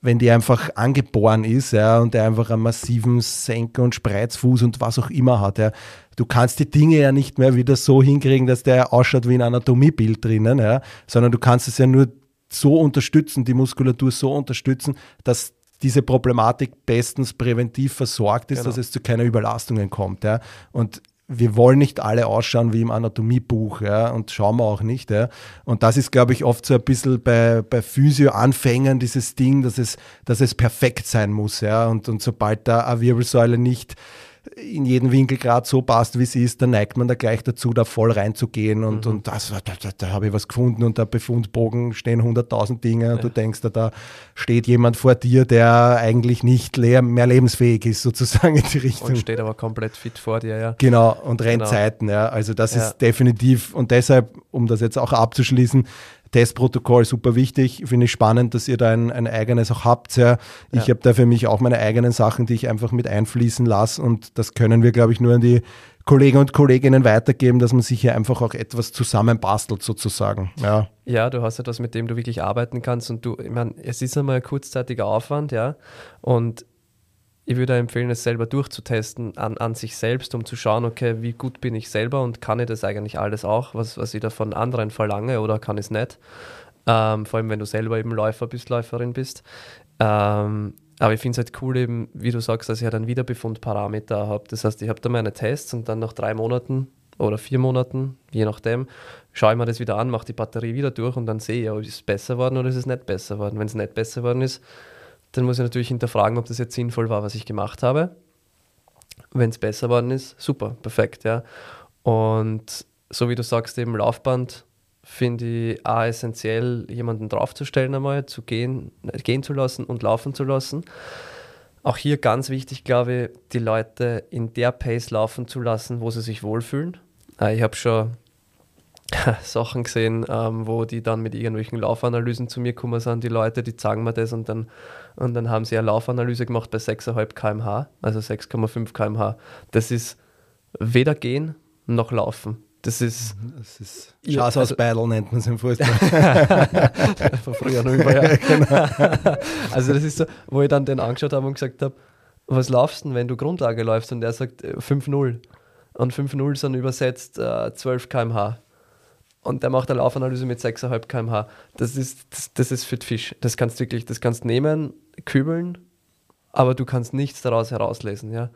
wenn die einfach angeboren ist, ja, und der einfach einen massiven Senker und Spreizfuß und was auch immer hat, ja, du kannst die Dinge ja nicht mehr wieder so hinkriegen, dass der ausschaut wie ein Anatomiebild drinnen, ja, sondern du kannst es ja nur so unterstützen, die Muskulatur so unterstützen, dass diese Problematik bestens präventiv versorgt ist, genau. dass es zu keiner Überlastungen kommt. Ja. Und wir wollen nicht alle ausschauen wie im Anatomiebuch, ja, und schauen wir auch nicht, ja. Und das ist, glaube ich, oft so ein bisschen bei, bei Physio-Anfängern dieses Ding, dass es, dass es perfekt sein muss, ja. Und, und sobald da eine Wirbelsäule nicht in jeden Winkel gerade so passt, wie sie ist, dann neigt man da gleich dazu, da voll reinzugehen und, mhm. und das, da, da, da habe ich was gefunden und der Befundbogen stehen 100.000 Dinge und ja. du denkst, da, da steht jemand vor dir, der eigentlich nicht mehr lebensfähig ist, sozusagen (laughs) in die Richtung. Und steht aber komplett fit vor dir, ja. Genau, und rennt genau. Zeiten, ja. Also das ja. ist definitiv, und deshalb, um das jetzt auch abzuschließen, Testprotokoll super wichtig. Finde ich spannend, dass ihr da ein, ein eigenes auch habt. Ja. Ich ja. habe da für mich auch meine eigenen Sachen, die ich einfach mit einfließen lasse. Und das können wir, glaube ich, nur an die Kollegen und Kolleginnen weitergeben, dass man sich hier einfach auch etwas zusammenbastelt, sozusagen. Ja. ja, du hast etwas, mit dem du wirklich arbeiten kannst. Und du, ich meine, es ist einmal ein kurzzeitiger Aufwand, ja. Und ich würde empfehlen, es selber durchzutesten an, an sich selbst, um zu schauen, okay, wie gut bin ich selber und kann ich das eigentlich alles auch, was, was ich da von anderen verlange oder kann ich es nicht. Ähm, vor allem, wenn du selber eben Läufer bist, Läuferin bist. Ähm, aber ich finde es halt cool, eben, wie du sagst, dass ich halt einen Wiederbefundparameter habe. Das heißt, ich habe da meine Tests und dann nach drei Monaten oder vier Monaten, je nachdem, schaue ich mir das wieder an, mache die Batterie wieder durch und dann sehe ich, ob es besser geworden oder ist es nicht besser geworden. Wenn es nicht besser geworden ist, dann muss ich natürlich hinterfragen, ob das jetzt sinnvoll war, was ich gemacht habe. Wenn es besser geworden ist, super, perfekt, ja. Und so wie du sagst, eben Laufband finde ich auch essentiell, jemanden draufzustellen einmal, zu gehen, gehen zu lassen und laufen zu lassen. Auch hier ganz wichtig, glaube ich, die Leute in der Pace laufen zu lassen, wo sie sich wohlfühlen. Äh, ich habe schon (laughs) Sachen gesehen, ähm, wo die dann mit irgendwelchen Laufanalysen zu mir gekommen sind, die Leute, die zeigen mir das und dann, und dann haben sie eine Laufanalyse gemacht bei 6,5 km/h, also 6,5 km/h. Das ist weder gehen noch laufen. Das ist. Mhm, das ist Schaß aus also, nennt man es im Fußball. (laughs) Von früher noch über, ja. genau. Also, das ist so, wo ich dann den angeschaut habe und gesagt habe: Was laufst du denn, wenn du Grundlage läufst? Und der sagt 5-0. Äh, und 5-0 sind übersetzt äh, 12 km/h und der macht eine Laufanalyse mit 6,5 km/h. Das ist, das, das, ist für den Fisch. Das kannst du wirklich, das kannst nehmen, kübeln, aber du kannst nichts daraus herauslesen, ja.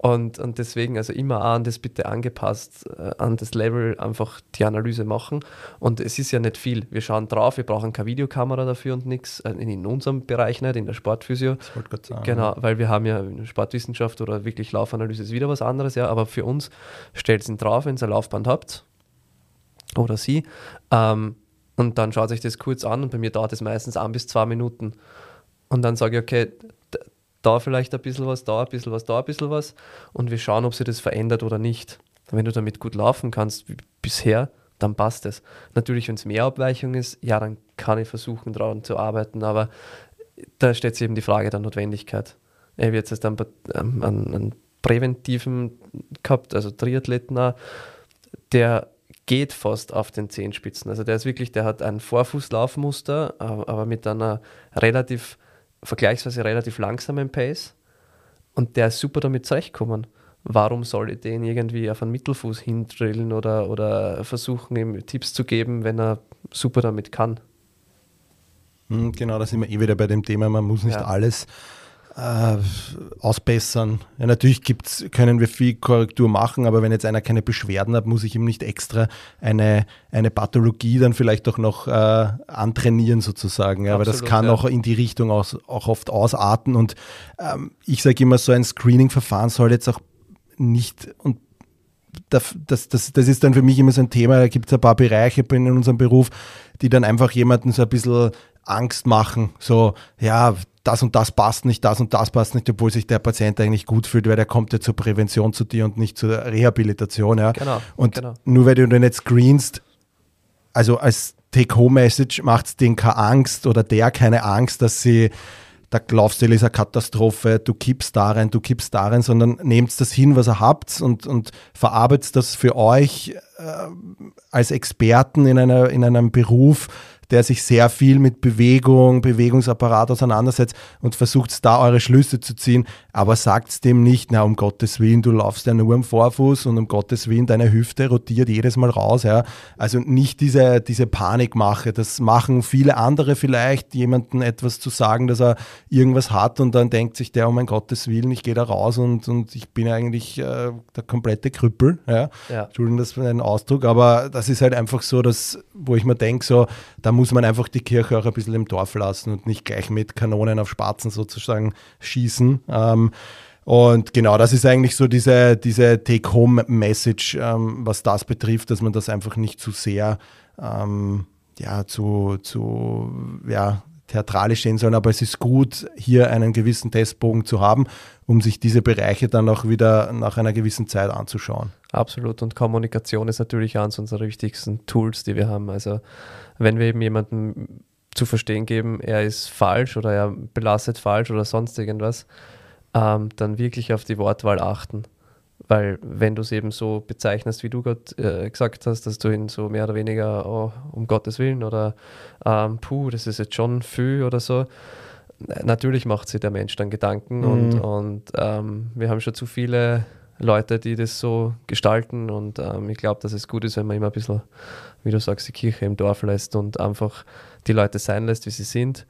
Und, und deswegen, also immer an das bitte angepasst, äh, an das Level einfach die Analyse machen. Und es ist ja nicht viel. Wir schauen drauf, wir brauchen keine Videokamera dafür und nichts. Äh, in unserem Bereich nicht, in der Sportphysio. Das wollte ich sagen. Genau, weil wir haben ja Sportwissenschaft oder wirklich Laufanalyse ist wieder was anderes, ja. Aber für uns stellt es ihn drauf, wenn ihr ein Laufband habt oder sie. Ähm, und dann schaut sich das kurz an und bei mir dauert es meistens ein bis zwei Minuten. Und dann sage ich, okay, da vielleicht ein bisschen was, da ein bisschen was, da ein bisschen was. Und wir schauen, ob sich das verändert oder nicht. Wenn du damit gut laufen kannst, wie bisher, dann passt es. Natürlich, wenn es mehr Abweichung ist, ja, dann kann ich versuchen, daran zu arbeiten. Aber da stellt sich eben die Frage der Notwendigkeit. Ich habe jetzt einen, einen, einen präventiven gehabt, also Triathleten, der geht fast auf den Zehenspitzen. Also der ist wirklich, der hat ein Vorfußlaufmuster, aber mit einer relativ, vergleichsweise relativ langsamen Pace und der ist super damit zurechtkommen. Warum soll ich den irgendwie auf einen Mittelfuß hindrillen oder, oder versuchen, ihm Tipps zu geben, wenn er super damit kann? Hm, genau, da sind wir eh wieder bei dem Thema, man muss nicht ja. alles äh, ausbessern. Ja, natürlich gibt's, können wir viel Korrektur machen, aber wenn jetzt einer keine Beschwerden hat, muss ich ihm nicht extra eine, eine Pathologie dann vielleicht auch noch äh, antrainieren sozusagen. Ja, Absolut, aber das kann ja. auch in die Richtung aus, auch oft ausarten. Und ähm, ich sage immer, so ein Screening-Verfahren soll jetzt auch nicht und das, das, das, das ist dann für mich immer so ein Thema, da gibt es ein paar Bereiche in unserem Beruf, die dann einfach jemanden so ein bisschen Angst machen. So, ja, das und das passt nicht, das und das passt nicht, obwohl sich der Patient eigentlich gut fühlt, weil der kommt ja zur Prävention zu dir und nicht zur Rehabilitation. Ja. Genau, und genau. nur weil du den nicht screenst, also als Take-Home-Message macht es denen keine Angst oder der keine Angst, dass sie der Laufstil ist eine Katastrophe, du kippst darin, du kippst darin, sondern nehmt das hin, was ihr habt und, und verarbeitet das für euch äh, als Experten in, einer, in einem Beruf der sich sehr viel mit Bewegung, Bewegungsapparat auseinandersetzt und versucht da eure Schlüsse zu ziehen, aber sagt dem nicht, na um Gottes Willen, du laufst ja nur am Vorfuß und um Gottes Willen, deine Hüfte rotiert jedes Mal raus. Ja. Also nicht diese, diese Panikmache. Das machen viele andere vielleicht, jemanden etwas zu sagen, dass er irgendwas hat und dann denkt sich der, um mein Gottes Willen, ich gehe da raus und, und ich bin eigentlich äh, der komplette Krüppel. Ja. ja. Entschuldigung, das für einen Ausdruck, aber das ist halt einfach so, dass, wo ich mir denke, so, da muss man einfach die Kirche auch ein bisschen im Dorf lassen und nicht gleich mit Kanonen auf Spatzen sozusagen schießen. Ähm, und genau, das ist eigentlich so diese, diese Take-Home-Message, ähm, was das betrifft, dass man das einfach nicht zu sehr ähm, ja, zu, zu ja, theatralisch sehen soll. Aber es ist gut, hier einen gewissen Testbogen zu haben, um sich diese Bereiche dann auch wieder nach einer gewissen Zeit anzuschauen. Absolut. Und Kommunikation ist natürlich eines unserer wichtigsten Tools, die wir haben. Also wenn wir eben jemandem zu verstehen geben, er ist falsch oder er belastet falsch oder sonst irgendwas, ähm, dann wirklich auf die Wortwahl achten. Weil wenn du es eben so bezeichnest, wie du gerade äh, gesagt hast, dass du ihn so mehr oder weniger oh, um Gottes Willen oder ähm, puh, das ist jetzt schon viel oder so, natürlich macht sich der Mensch dann Gedanken Mhm. und, und ähm, wir haben schon zu viele Leute, die das so gestalten und ähm, ich glaube, dass es gut ist, wenn man immer ein bisschen, wie du sagst, die Kirche im Dorf lässt und einfach die Leute sein lässt, wie sie sind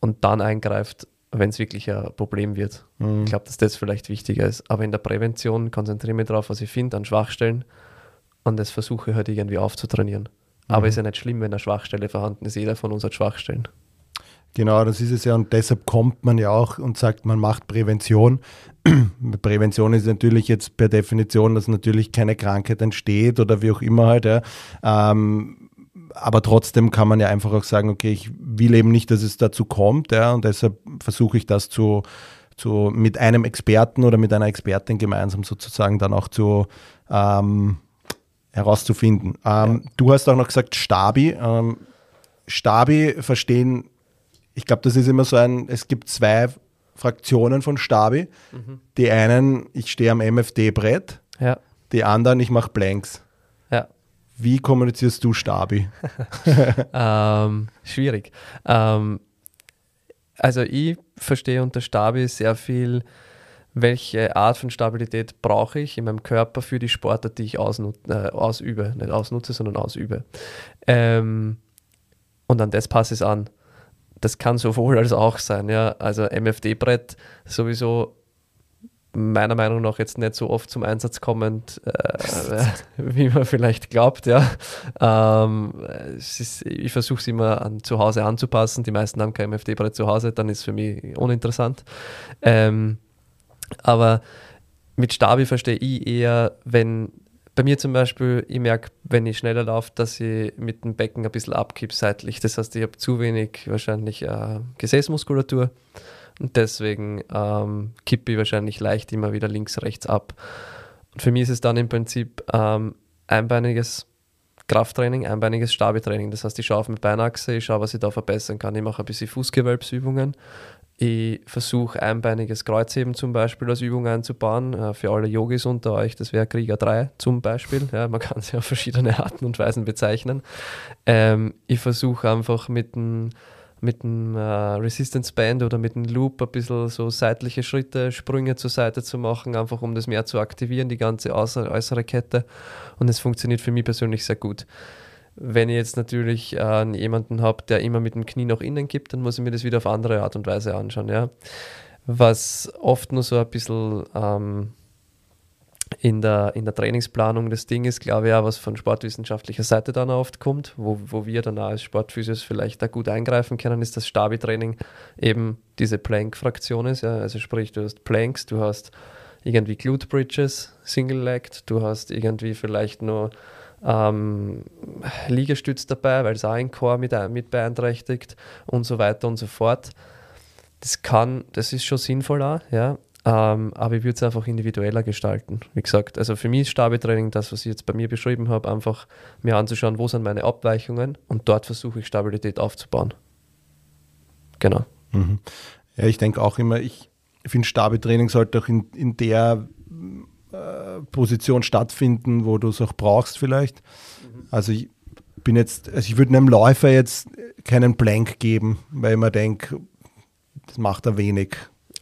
und dann eingreift, wenn es wirklich ein Problem wird. Mhm. Ich glaube, dass das vielleicht wichtiger ist. Aber in der Prävention konzentriere ich mich darauf, was ich finde, an Schwachstellen und das versuche ich halt irgendwie aufzutrainieren. Aber Mhm. ist ja nicht schlimm, wenn eine Schwachstelle vorhanden ist. Jeder von uns hat Schwachstellen. Genau, das ist es ja und deshalb kommt man ja auch und sagt, man macht Prävention. (clears throat) Prävention ist natürlich jetzt per Definition, dass natürlich keine Krankheit entsteht oder wie auch immer halt. Ja. Ähm, aber trotzdem kann man ja einfach auch sagen, okay, ich will eben nicht, dass es dazu kommt, ja, und deshalb versuche ich das zu, zu mit einem Experten oder mit einer Expertin gemeinsam sozusagen dann auch zu ähm, herauszufinden. Ähm, Du hast auch noch gesagt Stabi. Ähm, Stabi verstehen, ich glaube, das ist immer so ein, es gibt zwei Fraktionen von Stabi. Die einen, ich stehe am MFD-Brett, Ja, die anderen, ich mache Blanks. ja. Wie kommunizierst du Stabi? (laughs) Ähm, schwierig. Ähm, also ich verstehe unter Stabi sehr viel, welche Art von Stabilität brauche ich in meinem Körper für die Sportart, die ich äh, ausübe. Nicht ausnutze, sondern ausübe. Ähm, und an das passe ich es an. Das kann sowohl als auch sein. Ja? Also MFD-Brett sowieso meiner Meinung nach jetzt nicht so oft zum Einsatz kommend, äh, (laughs) wie man vielleicht glaubt. Ja. Ähm, ist, ich versuche es immer an, zu Hause anzupassen. Die meisten haben kein MFD-Brett zu Hause, dann ist es für mich uninteressant. Ähm, aber mit Stabi verstehe ich eher, wenn bei mir zum Beispiel, ich merke, wenn ich schneller laufe, dass ich mit dem Becken ein bisschen abkipp seitlich. Das heißt, ich habe zu wenig wahrscheinlich äh, Gesäßmuskulatur deswegen ähm, kippe ich wahrscheinlich leicht immer wieder links, rechts ab. Und für mich ist es dann im Prinzip ähm, einbeiniges Krafttraining, einbeiniges Stabi-Training. Das heißt, ich schaue auf meine Beinachse, ich schaue, was ich da verbessern kann. Ich mache ein bisschen Fußgewölbsübungen. Ich versuche einbeiniges Kreuzheben zum Beispiel als Übung einzubauen. Äh, für alle Yogis unter euch, das wäre Krieger 3 zum Beispiel. Ja, man (laughs) kann es ja auf verschiedene Arten und Weisen bezeichnen. Ähm, ich versuche einfach mit dem mit dem äh, Resistance Band oder mit dem Loop ein bisschen so seitliche Schritte, Sprünge zur Seite zu machen, einfach um das mehr zu aktivieren, die ganze äußere, äußere Kette. Und es funktioniert für mich persönlich sehr gut. Wenn ich jetzt natürlich äh, jemanden habe, der immer mit dem Knie nach innen gibt, dann muss ich mir das wieder auf andere Art und Weise anschauen. Ja? Was oft nur so ein bisschen ähm, in der, in der Trainingsplanung das Ding ist, glaube ich, auch, was von sportwissenschaftlicher Seite dann oft kommt, wo, wo wir dann als Sportphysios vielleicht da gut eingreifen können, ist das Stabi-Training eben diese Plank-Fraktion ist. Ja? Also sprich, du hast Planks, du hast irgendwie Glute Bridges, Single-Legged, du hast irgendwie vielleicht nur ähm, Liegestütz dabei, weil es auch ein Core mit, mit beeinträchtigt und so weiter und so fort. Das kann, das ist schon sinnvoll auch, ja. Ähm, aber ich würde es einfach individueller gestalten. Wie gesagt, also für mich ist Stabi-Training das, was ich jetzt bei mir beschrieben habe, einfach mir anzuschauen, wo sind meine Abweichungen und dort versuche ich Stabilität aufzubauen. Genau. Mhm. Ja, ich denke auch immer, ich finde, Stabi-Training sollte auch in, in der äh, Position stattfinden, wo du es auch brauchst vielleicht. Also ich bin jetzt, also ich würde einem Läufer jetzt keinen Blank geben, weil ich mir denke, das macht er wenig.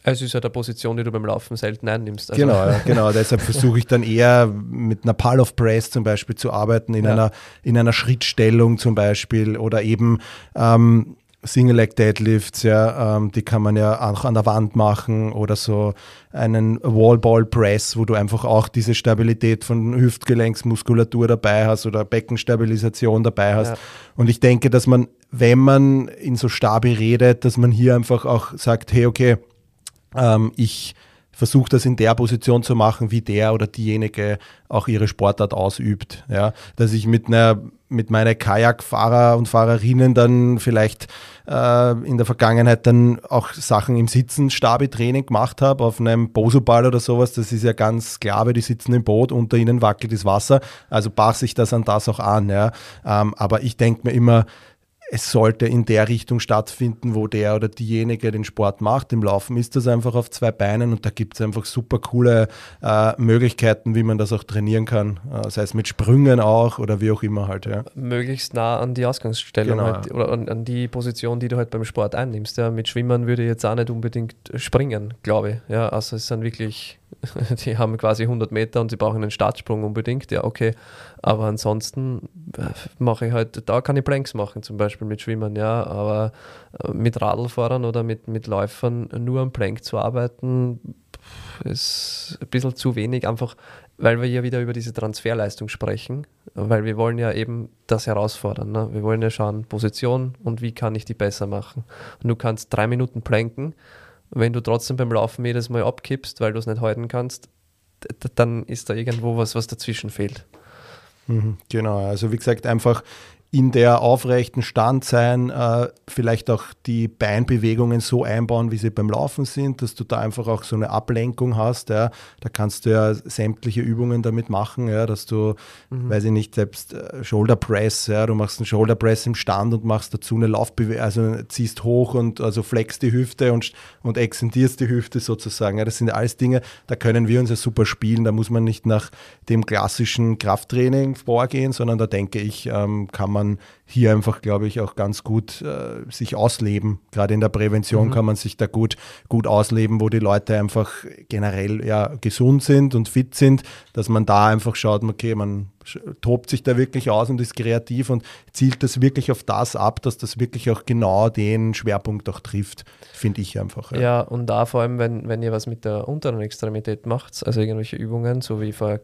Es ist ja der Position, die du beim Laufen selten einnimmst. Also Genau, (laughs) genau. Deshalb versuche ich dann eher mit einer Pall of Press zum Beispiel zu arbeiten, in, Ja. einer, in einer Schrittstellung zum Beispiel oder eben ähm, Single-Leg-Deadlifts, ja, ähm, die kann man ja auch an der Wand machen oder so einen Wall-Ball-Press, wo du einfach auch diese Stabilität von Hüftgelenksmuskulatur dabei hast oder Beckenstabilisation dabei hast. Ja. Und ich denke, dass man, wenn man in so Stabi redet, dass man hier einfach auch sagt, hey, okay, ähm, ich versuche das in der Position zu machen, wie der oder diejenige auch ihre Sportart ausübt. Ja? Dass ich mit einer mit meinen Kajakfahrer und Fahrerinnen dann vielleicht äh, in der Vergangenheit dann auch Sachen im Sitzen Stabi-Training gemacht habe, auf einem Bosoball oder sowas, das ist ja ganz klar, weil die sitzen im Boot, unter ihnen wackelt das Wasser, also passe ich das an das auch an. Ja? Ähm, aber ich denke mir immer, es sollte in der Richtung stattfinden, wo der oder diejenige den Sport macht. Im Laufen ist das einfach auf zwei Beinen und da gibt es einfach super coole äh, Möglichkeiten, wie man das auch trainieren kann. Äh, sei es mit Sprüngen auch oder wie auch immer halt. Ja. Möglichst nah an die Ausgangsstellung Genau, halt, oder an, an die Position, die du halt beim Sport einnimmst. Ja. Mit Schwimmern würde ich jetzt auch nicht unbedingt springen, glaube ich. Ja, also es sind wirklich, (laughs) die haben quasi 100 Meter und sie brauchen einen Startsprung unbedingt. Ja, okay. Aber ansonsten äh, mache ich halt, da kann ich Planks machen, zum Beispiel mit Schwimmern, ja. Aber äh, mit Radlfahrern oder mit, mit Läufern nur am Plank zu arbeiten, ist ein bisschen zu wenig, einfach weil wir ja wieder über diese Transferleistung sprechen, weil wir wollen ja eben das herausfordern. Ne? Wir wollen ja schauen, Position und wie kann ich die besser machen. Und du kannst drei Minuten planken, wenn du trotzdem beim Laufen jedes Mal abkippst, weil du es nicht halten kannst, dann ist da irgendwo was, was dazwischen fehlt. Mhm, Genau, also wie gesagt, einfach in der aufrechten Stand sein, äh, vielleicht auch die Beinbewegungen so einbauen, wie sie beim Laufen sind, dass du da einfach auch so eine Ablenkung hast. Ja. Da kannst du ja sämtliche Übungen damit machen, ja, dass du, weiß ich nicht, selbst äh, Shoulder Press, ja, du machst einen Shoulder Press im Stand und machst dazu eine Laufbewegung, also ziehst hoch und also flexst die Hüfte und, und extendierst die Hüfte sozusagen. Ja. Das sind alles Dinge, da können wir uns ja super spielen. Da muss man nicht nach dem klassischen Krafttraining vorgehen, sondern da denke ich, ähm, kann man hier einfach, glaube ich, auch ganz gut äh, sich ausleben. Gerade in der Prävention kann man sich da gut, gut ausleben, wo die Leute einfach generell ja gesund sind und fit sind, dass man da einfach schaut, okay, man tobt sich da wirklich aus und ist kreativ und zielt das wirklich auf das ab, dass das wirklich auch genau den Schwerpunkt auch trifft, finde ich einfach. Ja, und da vor allem, wenn, wenn ihr was mit der unteren Extremität macht, also irgendwelche Übungen, so wie vor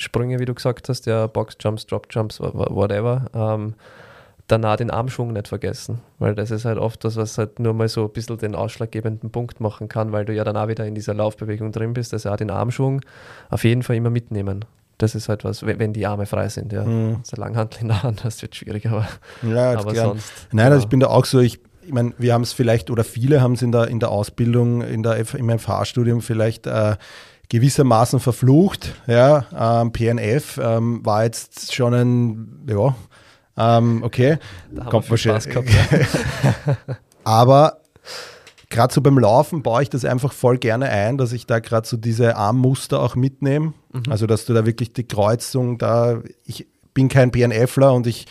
Sprünge, wie du gesagt hast, ja, Boxjumps, Dropjumps, wha- wha- whatever, ähm, danach den Armschwung nicht vergessen, weil das ist halt oft das, was halt nur mal so ein bisschen den ausschlaggebenden Punkt machen kann, weil du ja dann auch wieder in dieser Laufbewegung drin bist, also auch den Armschwung auf jeden Fall immer mitnehmen. Das ist halt was, wenn die Arme frei sind, ja. Mhm. So Langhantel in der (laughs) Hand, das wird schwierig, aber, Ja, aber sonst. Nein, also ich bin da auch so, ich, ich meine, wir haben es vielleicht, oder viele haben es in der, in der Ausbildung, in der, F- im FH-Studium vielleicht äh, gewissermaßen verflucht. Ja, ähm, PNF ähm, war jetzt schon ein, ja, ähm, okay. da kommt wahrscheinlich- Spaß gehabt. Ja. (laughs) Aber gerade so beim Laufen baue ich das einfach voll gerne ein, dass ich da gerade so diese Armmuster auch mitnehme. Also, dass du da wirklich die Kreuzung da, ich bin kein PNFler und ich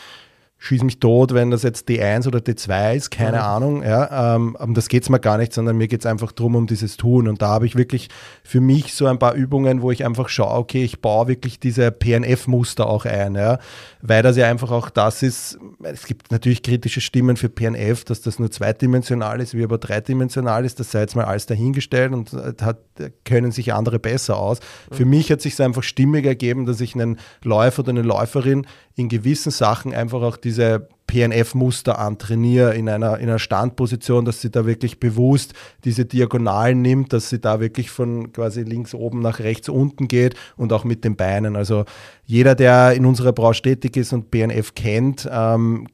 schieße mich tot, wenn das jetzt D1 oder D2 ist, keine Mhm. Ahnung. Ja, ähm, um das geht es mir gar nicht, sondern mir geht es einfach darum, um dieses Tun. Und da habe ich wirklich für mich so ein paar Übungen, wo ich einfach schaue, okay, ich baue wirklich diese PNF-Muster auch ein, ja, weil das ja einfach auch das ist, es gibt natürlich kritische Stimmen für PNF, dass das nur zweidimensional ist, wie aber dreidimensional ist, das sei jetzt mal alles dahingestellt und äh, hat, können sich andere besser aus. Für mich hat sich es einfach stimmig ergeben, dass ich einen Läufer oder eine Läuferin in gewissen Sachen einfach auch diese PNF-Muster antrainiere in einer, in einer Standposition, dass sie da wirklich bewusst diese Diagonalen nimmt, dass sie da wirklich von quasi links oben nach rechts unten geht und auch mit den Beinen. Also jeder, der in unserer Branche tätig ist und PNF kennt, ähm,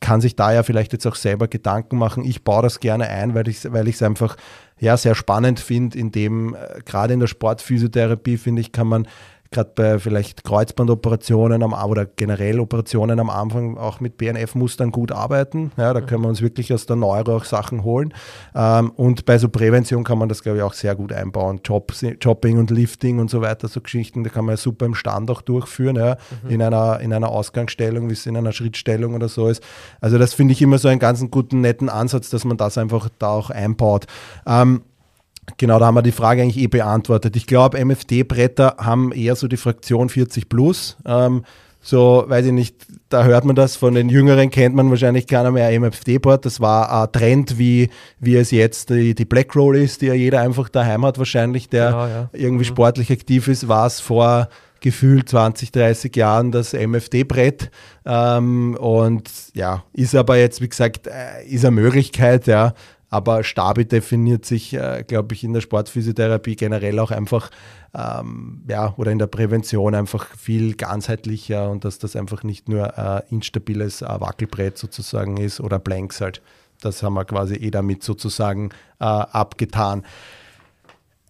kann sich da ja vielleicht jetzt auch selber Gedanken machen. Ich baue das gerne ein, weil ich es weil einfach ja, sehr spannend finde, in dem, äh, gerade in der Sportphysiotherapie, finde ich, kann man gerade bei vielleicht Kreuzbandoperationen am, oder generell Operationen am Anfang auch mit BNF-Mustern gut arbeiten. Ja, da können wir uns wirklich aus der Neuro auch Sachen holen. Ähm, und bei so Prävention kann man das, glaube ich, auch sehr gut einbauen. Job, Jobbing und Lifting und so weiter, so Geschichten, da kann man ja super im Stand auch durchführen, ja, in, einer, in einer Ausgangsstellung, wie es in einer Schrittstellung oder so ist. Also das finde ich immer so einen ganz guten, netten Ansatz, dass man das einfach da auch einbaut. Ähm, Genau, da haben wir die Frage eigentlich eh beantwortet. Ich glaube, MFD-Bretter haben eher so die Fraktion 40 plus. Ähm, so, weiß ich nicht, da hört man das, von den Jüngeren kennt man wahrscheinlich keiner mehr MFD-Board. Das war ein Trend, wie, wie es jetzt die, die Black Roll ist, die ja jeder einfach daheim hat wahrscheinlich, der Genau, ja. irgendwie sportlich aktiv ist, war es vor gefühlt 20, 30 Jahren das MFD-Brett. Ähm, und ja, ist aber jetzt, wie gesagt, äh, ist eine Möglichkeit, ja. Aber Stabi definiert sich, äh, glaube ich, in der Sportphysiotherapie generell auch einfach, ähm, ja, oder in der Prävention einfach viel ganzheitlicher und dass das einfach nicht nur äh, instabiles äh, Wackelbrett sozusagen ist oder Blanks halt. Das haben wir quasi eh damit sozusagen äh, abgetan.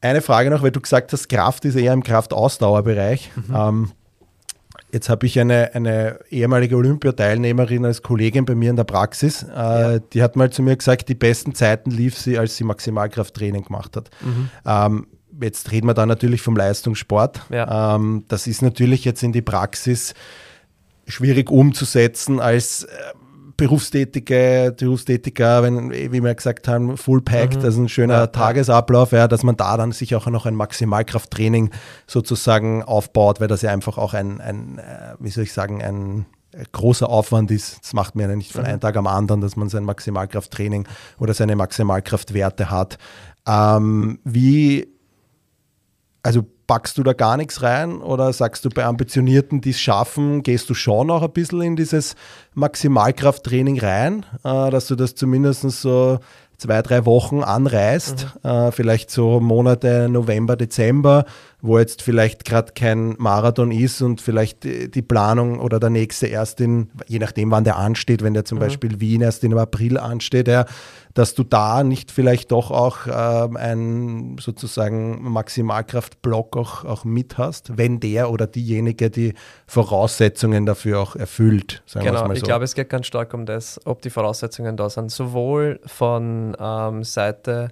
Eine Frage noch, weil du gesagt hast, Kraft ist eher im Kraftausdauerbereich. Ähm, Jetzt habe ich eine, eine ehemalige Olympiateilnehmerin als Kollegin bei mir in der Praxis. Äh, ja. Die hat mal zu mir gesagt, die besten Zeiten lief sie, als sie Maximalkrafttraining gemacht hat. Mhm. Ähm, jetzt reden wir da natürlich vom Leistungssport. Ja. Ähm, das ist natürlich jetzt in die Praxis schwierig umzusetzen als äh, Berufstätige, Berufstätiger, wenn, wie wir gesagt haben, full packed, mhm. also ein schöner ja, Tagesablauf, ja, dass man da dann sich auch noch ein Maximalkrafttraining sozusagen aufbaut, weil das ja einfach auch ein, ein äh, wie soll ich sagen, ein großer Aufwand ist. Das macht man ja nicht von mhm. einem Tag am anderen, dass man sein Maximalkrafttraining oder seine Maximalkraftwerte hat. Ähm, wie, also packst du da gar nichts rein oder sagst du bei Ambitionierten, die es schaffen, gehst du schon auch ein bisschen in dieses Maximalkrafttraining rein, äh, dass du das zumindest so zwei, drei Wochen anreist, mhm. äh, vielleicht so Monate November, Dezember, wo jetzt vielleicht gerade kein Marathon ist und vielleicht die Planung oder der nächste erst in, je nachdem wann der ansteht, wenn der zum mhm. Beispiel Wien erst im April ansteht, ja, dass du da nicht vielleicht doch auch äh, einen sozusagen Maximalkraftblock auch, auch mit hast, wenn der oder diejenige die Voraussetzungen dafür auch erfüllt. genau, so. ich glaube, es geht ganz stark um das, ob die Voraussetzungen da sind, sowohl von ähm, Seite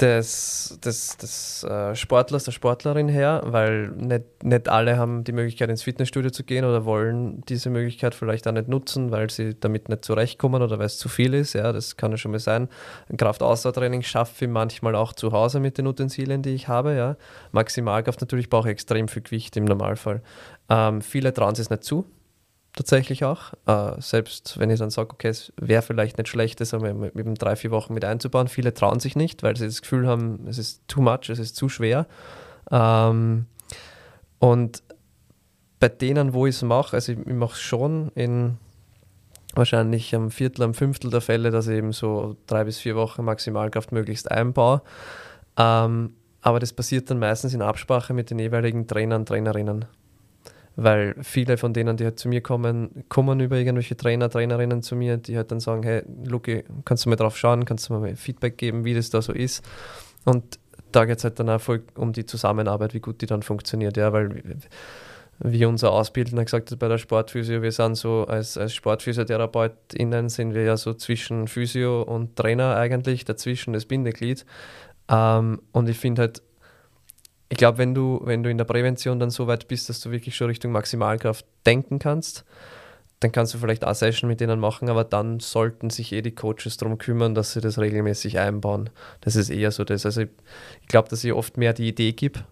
des, des, des äh, Sportlers, der Sportlerin her, weil nicht, nicht alle haben die Möglichkeit ins Fitnessstudio zu gehen oder wollen diese Möglichkeit vielleicht auch nicht nutzen, weil sie damit nicht zurechtkommen oder weil es zu viel ist. Ja, das kann ja schon mal sein. Ein Kraftausdauertraining schaffe ich manchmal auch zu Hause mit den Utensilien, die ich habe. Ja. Maximalkraft natürlich brauche ich extrem viel Gewicht im Normalfall. Ähm, viele trauen es nicht zu, tatsächlich auch. Äh, selbst wenn ich dann sage, okay, es wäre vielleicht nicht schlecht, das mit, mit drei, vier Wochen mit einzubauen. Viele trauen sich nicht, weil sie das Gefühl haben, es ist too much, es ist zu schwer. Ähm, und bei denen, wo ich es mache, also ich, ich mache es schon in wahrscheinlich am Viertel, am Fünftel der Fälle, dass ich eben so drei bis vier Wochen Maximalkraft möglichst einbaue. Ähm, aber das passiert dann meistens in Absprache mit den jeweiligen Trainern, Trainerinnen weil viele von denen, die halt zu mir kommen, kommen über irgendwelche Trainer, Trainerinnen zu mir, die halt dann sagen, hey, Luki, kannst du mal drauf schauen, kannst du mir Feedback geben, wie das da so ist. Und da geht es halt dann auch voll um die Zusammenarbeit, wie gut die dann funktioniert, ja, weil wie unser Ausbildner gesagt hat bei der Sportphysio, wir sind so als, als SportphysiotherapeutInnen sind wir ja so zwischen Physio und Trainer eigentlich, dazwischen das Bindeglied. Ähm, und ich finde halt, ich glaube, wenn du, wenn du in der Prävention dann so weit bist, dass du wirklich schon Richtung Maximalkraft denken kannst, dann kannst du vielleicht auch Session mit denen machen, aber dann sollten sich eh die Coaches darum kümmern, dass sie das regelmäßig einbauen. Das ist eher so das. Also ich, ich glaube, dass ich oft mehr die Idee gebe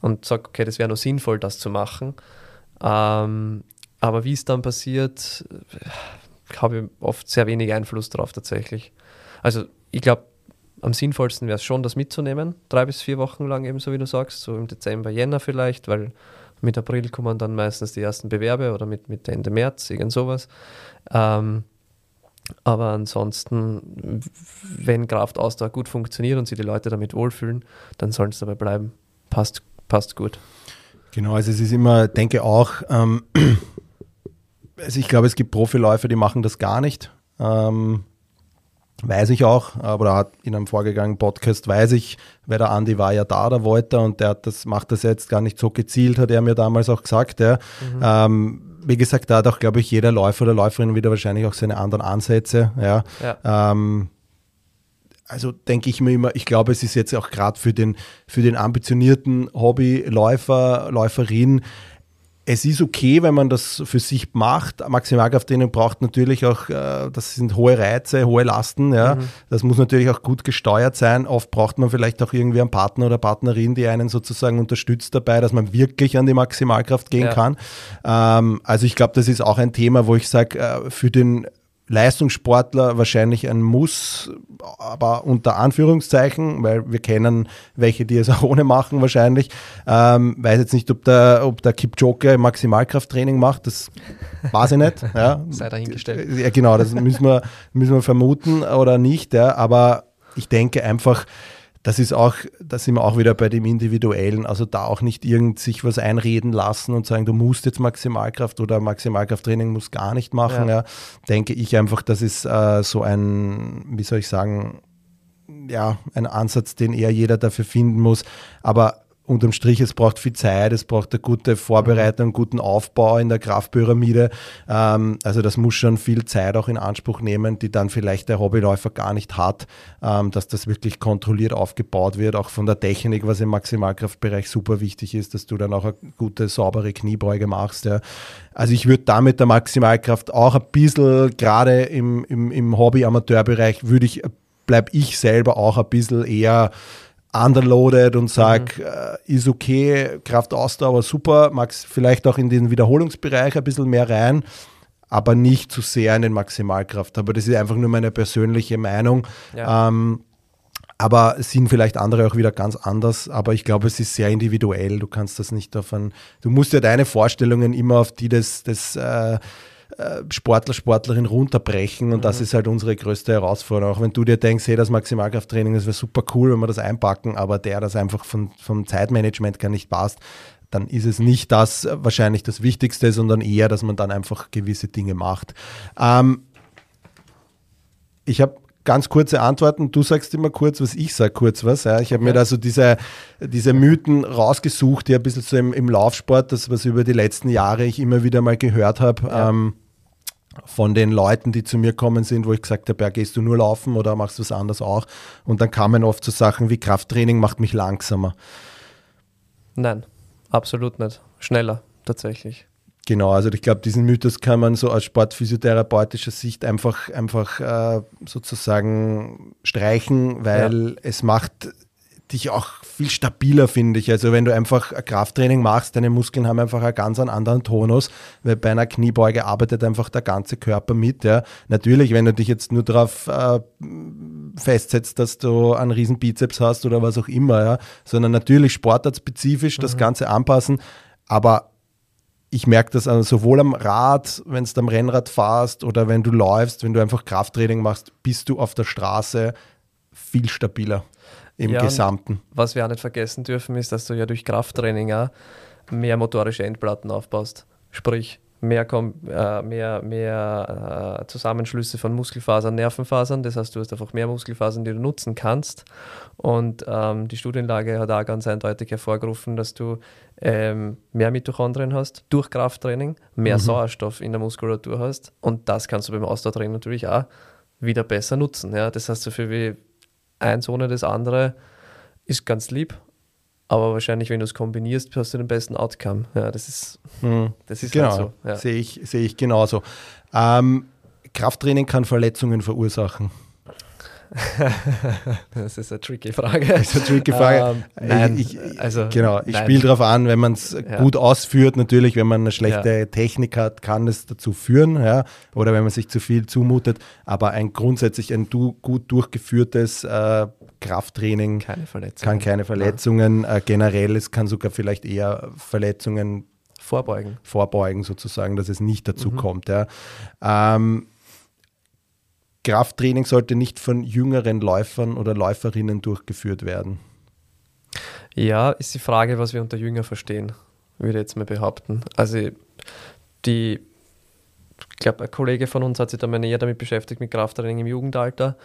und sage, okay, das wäre nur sinnvoll, das zu machen. Ähm, aber wie es dann passiert, habe ich oft sehr wenig Einfluss darauf tatsächlich. Also ich glaube, am sinnvollsten wäre es schon, das mitzunehmen, drei bis vier Wochen lang, ebenso wie du sagst, so im Dezember, Jänner vielleicht, weil mit April kommen dann meistens die ersten Bewerbe oder mit, mit Ende März, irgend sowas. Ähm, aber ansonsten, wenn Kraftausdauer gut funktioniert und sich die Leute damit wohlfühlen, dann sollen es dabei bleiben. Passt, passt gut. Genau, also es ist immer, denke auch, ähm, (clears throat) also ich glaube, es gibt Profiläufer, die machen das gar nicht. Ähm, Weiß ich auch, aber hat in einem vorgegangenen Podcast weiß ich, weil der Andi war ja da, der Wolter, und der hat das, macht das jetzt gar nicht so gezielt, hat er mir damals auch gesagt. Ja. Mhm. Ähm, wie gesagt, da hat auch, glaube ich, jeder Läufer oder Läuferin wieder wahrscheinlich auch seine anderen Ansätze. Ja. ja. Ähm, also denke ich mir immer, ich glaube, es ist jetzt auch gerade für den, für den ambitionierten Hobbyläufer, Läuferin, es ist okay, wenn man das für sich macht. Maximalkrafttraining braucht natürlich auch, äh, das sind hohe Reize, hohe Lasten. Ja. Mhm. Das muss natürlich auch gut gesteuert sein. Oft braucht man vielleicht auch irgendwie einen Partner oder Partnerin, die einen sozusagen unterstützt dabei, dass man wirklich an die Maximalkraft gehen ja. kann. Ähm, also ich glaube, das ist auch ein Thema, wo ich sage, äh, für den Leistungssportler wahrscheinlich ein Muss, aber unter Anführungszeichen, weil wir kennen welche, die es auch ohne machen wahrscheinlich. Ähm, weiß jetzt nicht, ob der, ob der Kipchoge Maximalkrafttraining macht, das weiß ich nicht. (laughs) Ja. Sei dahingestellt. Ja, genau, das müssen wir, müssen wir vermuten oder nicht, ja. aber ich denke einfach, das ist auch, da sind wir auch wieder bei dem Individuellen, also da auch nicht irgend sich was einreden lassen und sagen, du musst jetzt Maximalkraft oder Maximalkrafttraining muss gar nicht machen. Ja. ja. Denke ich einfach, das ist äh, so ein, wie soll ich sagen, ja, ein Ansatz, den eher jeder dafür finden muss. Aber unterm Strich, es braucht viel Zeit, es braucht eine gute Vorbereitung, einen guten Aufbau in der Kraftpyramide. Ähm, also das muss schon viel Zeit auch in Anspruch nehmen, die dann vielleicht der Hobbyläufer gar nicht hat, ähm, dass das wirklich kontrolliert aufgebaut wird, auch von der Technik, was im Maximalkraftbereich super wichtig ist, dass du dann auch eine gute, saubere Kniebeuge machst. Ja. Also ich würde damit der Maximalkraft auch ein bisschen, gerade im, im, im Hobby-Amateurbereich, würde ich, bleibe ich selber auch ein bisschen eher underloaded und sage, mhm. äh, ist okay, Kraftausdauer super, mag vielleicht auch in den Wiederholungsbereich ein bisschen mehr rein, aber nicht zu sehr in den Maximalkraft. Aber das ist einfach nur meine persönliche Meinung. Ja. Ähm, aber sind vielleicht andere auch wieder ganz anders. Aber ich glaube, es ist sehr individuell. Du kannst das nicht ein, du musst ja deine Vorstellungen immer auf die des, des äh, Sportler, Sportlerin runterbrechen und mhm. das ist halt unsere größte Herausforderung. Auch wenn du dir denkst, hey, das Maximalkrafttraining, das wäre super cool, wenn wir das einpacken, aber der das einfach von, vom Zeitmanagement gar nicht passt, dann ist es nicht das äh, wahrscheinlich das Wichtigste, sondern eher, dass man dann einfach gewisse Dinge macht. Ähm, ich habe ganz kurze Antworten. Du sagst immer kurz was, ich sage kurz was. Ja. Ich habe mir da so diese, diese Mythen rausgesucht, die ein bisschen so im, im Laufsport, das, was über die letzten Jahre ich immer wieder mal gehört habe. Ja. Ähm, von den Leuten, die zu mir kommen sind, wo ich gesagt habe, ja, gehst du nur laufen oder machst du was anderes auch? Und dann kamen oft so Sachen wie Krafttraining macht mich langsamer. Nein, absolut nicht. Schneller, tatsächlich. Genau, also ich glaube, diesen Mythos kann man so aus sportphysiotherapeutischer Sicht einfach, einfach äh, sozusagen streichen, weil ja. es macht dich auch viel stabiler, finde ich. Also wenn du einfach ein Krafttraining machst, deine Muskeln haben einfach einen ganz anderen Tonus, weil bei einer Kniebeuge arbeitet einfach der ganze Körper mit. Ja. Natürlich, wenn du dich jetzt nur darauf äh, festsetzt, dass du einen riesen Bizeps hast oder was auch immer, ja, sondern natürlich sportartspezifisch mhm. das Ganze anpassen, aber ich merke das also sowohl am Rad, wenn du am Rennrad fahrst oder wenn du läufst, wenn du einfach Krafttraining machst, bist du auf der Straße viel stabiler im ja, Gesamten. Was wir auch nicht vergessen dürfen, ist, dass du ja durch Krafttraining auch mehr motorische Endplatten aufbaust. Sprich, mehr, äh, mehr, mehr äh, Zusammenschlüsse von Muskelfasern, Nervenfasern. Das heißt, du hast einfach mehr Muskelfasern, die du nutzen kannst. Und ähm, die Studienlage hat auch ganz eindeutig hervorgerufen, dass du ähm, mehr Mitochondrien hast durch Krafttraining, mehr mhm. Sauerstoff in der Muskulatur hast. Und das kannst du beim Ausdauertraining natürlich auch wieder besser nutzen. Ja? Das heißt, so viel wie eins ohne das andere ist ganz lieb, aber wahrscheinlich, wenn du es kombinierst, hast du den besten Outcome. Ja, das ist, hm. das ist genau. Halt so. Ja. Sehe ich, sehe ich genauso. Ähm, Krafttraining kann Verletzungen verursachen. (laughs) das ist eine tricky Frage. Das ist eine tricky Frage. Ähm, nein, ich, ich, also, genau, ich spiele darauf an, wenn man es ja. gut ausführt, natürlich, wenn man eine schlechte ja. Technik hat, kann es dazu führen, ja, oder wenn man sich zu viel zumutet, aber ein grundsätzlich ein du, gut durchgeführtes äh, Krafttraining keine kann keine Verletzungen, äh, generell, es kann sogar vielleicht eher Verletzungen vorbeugen, vorbeugen sozusagen, dass es nicht dazu mhm. kommt. Ja. Ähm, Krafttraining sollte nicht von jüngeren Läufern oder Läuferinnen durchgeführt werden? Ja, ist die Frage, was wir unter Jünger verstehen, würde ich jetzt mal behaupten. Also die, ich glaube, ein Kollege von uns hat sich da mal näher damit beschäftigt mit Krafttraining im Jugendalter.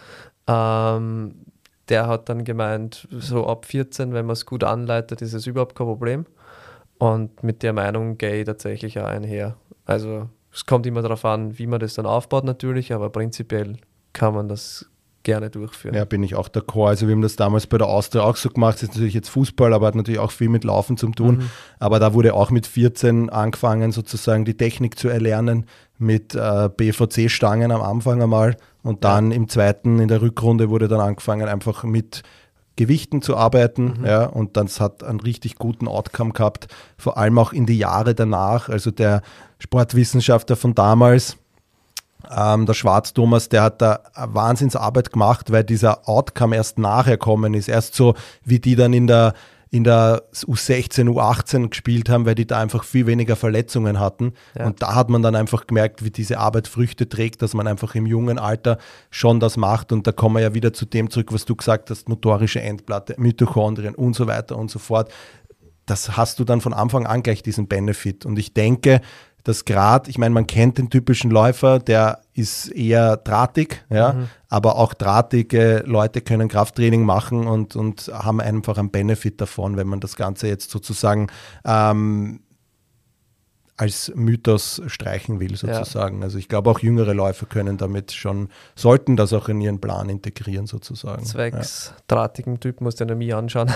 Ähm, der hat dann gemeint, so ab 14, wenn man es gut anleitet, ist es überhaupt kein Problem. Und mit der Meinung gehe ich tatsächlich auch einher. Also es kommt immer darauf an, wie man das dann aufbaut natürlich, aber prinzipiell kann man das gerne durchführen. Ja, bin ich auch d'accord. Also wir haben das damals bei der Austria auch so gemacht. Das ist natürlich jetzt Fußball, aber hat natürlich auch viel mit Laufen zu tun. Mhm. Aber da wurde auch mit 14 angefangen, sozusagen die Technik zu erlernen mit äh, BVC-Stangen am Anfang einmal. Und dann ja. im zweiten, in der Rückrunde, wurde dann angefangen, einfach mit Gewichten zu arbeiten. Mhm. Ja, und das hat einen richtig guten Outcome gehabt, vor allem auch in die Jahre danach. Also der Sportwissenschaftler von damals, ähm, der Schwarz-Thomas, der hat da Wahnsinnsarbeit gemacht, weil dieser Outcome erst nachher kommen ist. Erst so, wie die dann in der in der U16, U18 gespielt haben, weil die da einfach viel weniger Verletzungen hatten. Ja. Und da hat man dann einfach gemerkt, wie diese Arbeit Früchte trägt, dass man einfach im jungen Alter schon das macht. Und da kommen wir ja wieder zu dem zurück, was du gesagt hast, motorische Endplatte, Mitochondrien und so weiter und so fort. Das hast du dann von Anfang an gleich diesen Benefit. Und ich denke, dass gerade, ich meine, man kennt den typischen Läufer, der ist eher drahtig, ja, mhm. aber auch drahtige Leute können Krafttraining machen und, und haben einfach einen Benefit davon, wenn man das Ganze jetzt sozusagen ähm, als Mythos streichen will, sozusagen. Ja. Also ich glaube, auch jüngere Läufer können damit schon, sollten das auch in ihren Plan integrieren, sozusagen. Zwecks ja. drahtigen Typ musst du ja mir anschauen.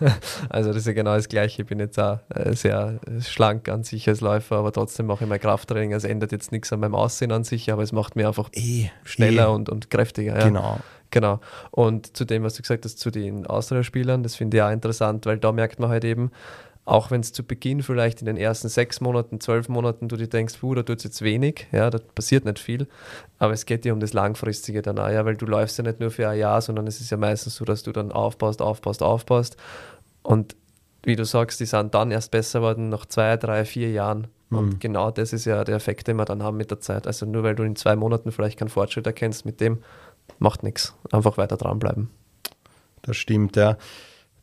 (laughs) also das ist ja genau das Gleiche. Ich bin jetzt auch äh, sehr schlank an sich als Läufer, aber trotzdem mache ich mein Krafttraining. Es ändert jetzt nichts an meinem Aussehen an sich, aber es macht mir einfach e, schneller e. Und, und kräftiger. Ja. Genau. Genau. Und zu dem, was du gesagt hast, zu den Austria-Spielern, das finde ich auch interessant, weil da merkt man halt eben, auch wenn es zu Beginn vielleicht in den ersten sechs Monaten, zwölf Monaten du dir denkst, puh, da tut es jetzt wenig, ja, da passiert nicht viel, aber es geht dir um das Langfristige dann auch, ja, weil du läufst ja nicht nur für ein Jahr, sondern es ist ja meistens so, dass du dann aufbaust, aufbaust, aufbaust und wie du sagst, die sind dann erst besser geworden nach zwei, drei, vier Jahren. Und mhm. genau das ist ja der Effekt, den wir dann haben mit der Zeit. Also nur weil du in zwei Monaten vielleicht keinen Fortschritt erkennst, mit dem macht nichts. Einfach weiter dranbleiben. Das stimmt, ja.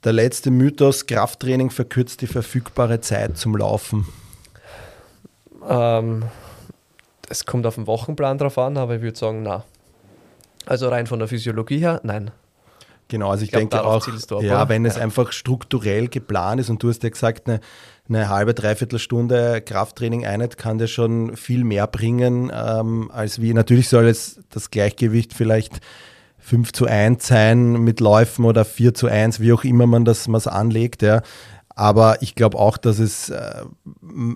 Der letzte Mythos, Krafttraining verkürzt die verfügbare Zeit zum Laufen. Ähm, es kommt auf den Wochenplan drauf an, aber ich würde sagen, na. Also rein von der Physiologie her, nein. Genau, also ich, ich glaub, denke auch, ja, wenn es einfach strukturell geplant ist und du hast ja gesagt, eine, eine halbe, dreiviertel Stunde Krafttraining Einheit kann dir schon viel mehr bringen, ähm, als wie, natürlich soll es das Gleichgewicht vielleicht 5 zu 1 sein mit Läufen oder 4 zu 1, wie auch immer man das mal anlegt. Ja. Aber ich glaube auch, dass es, äh,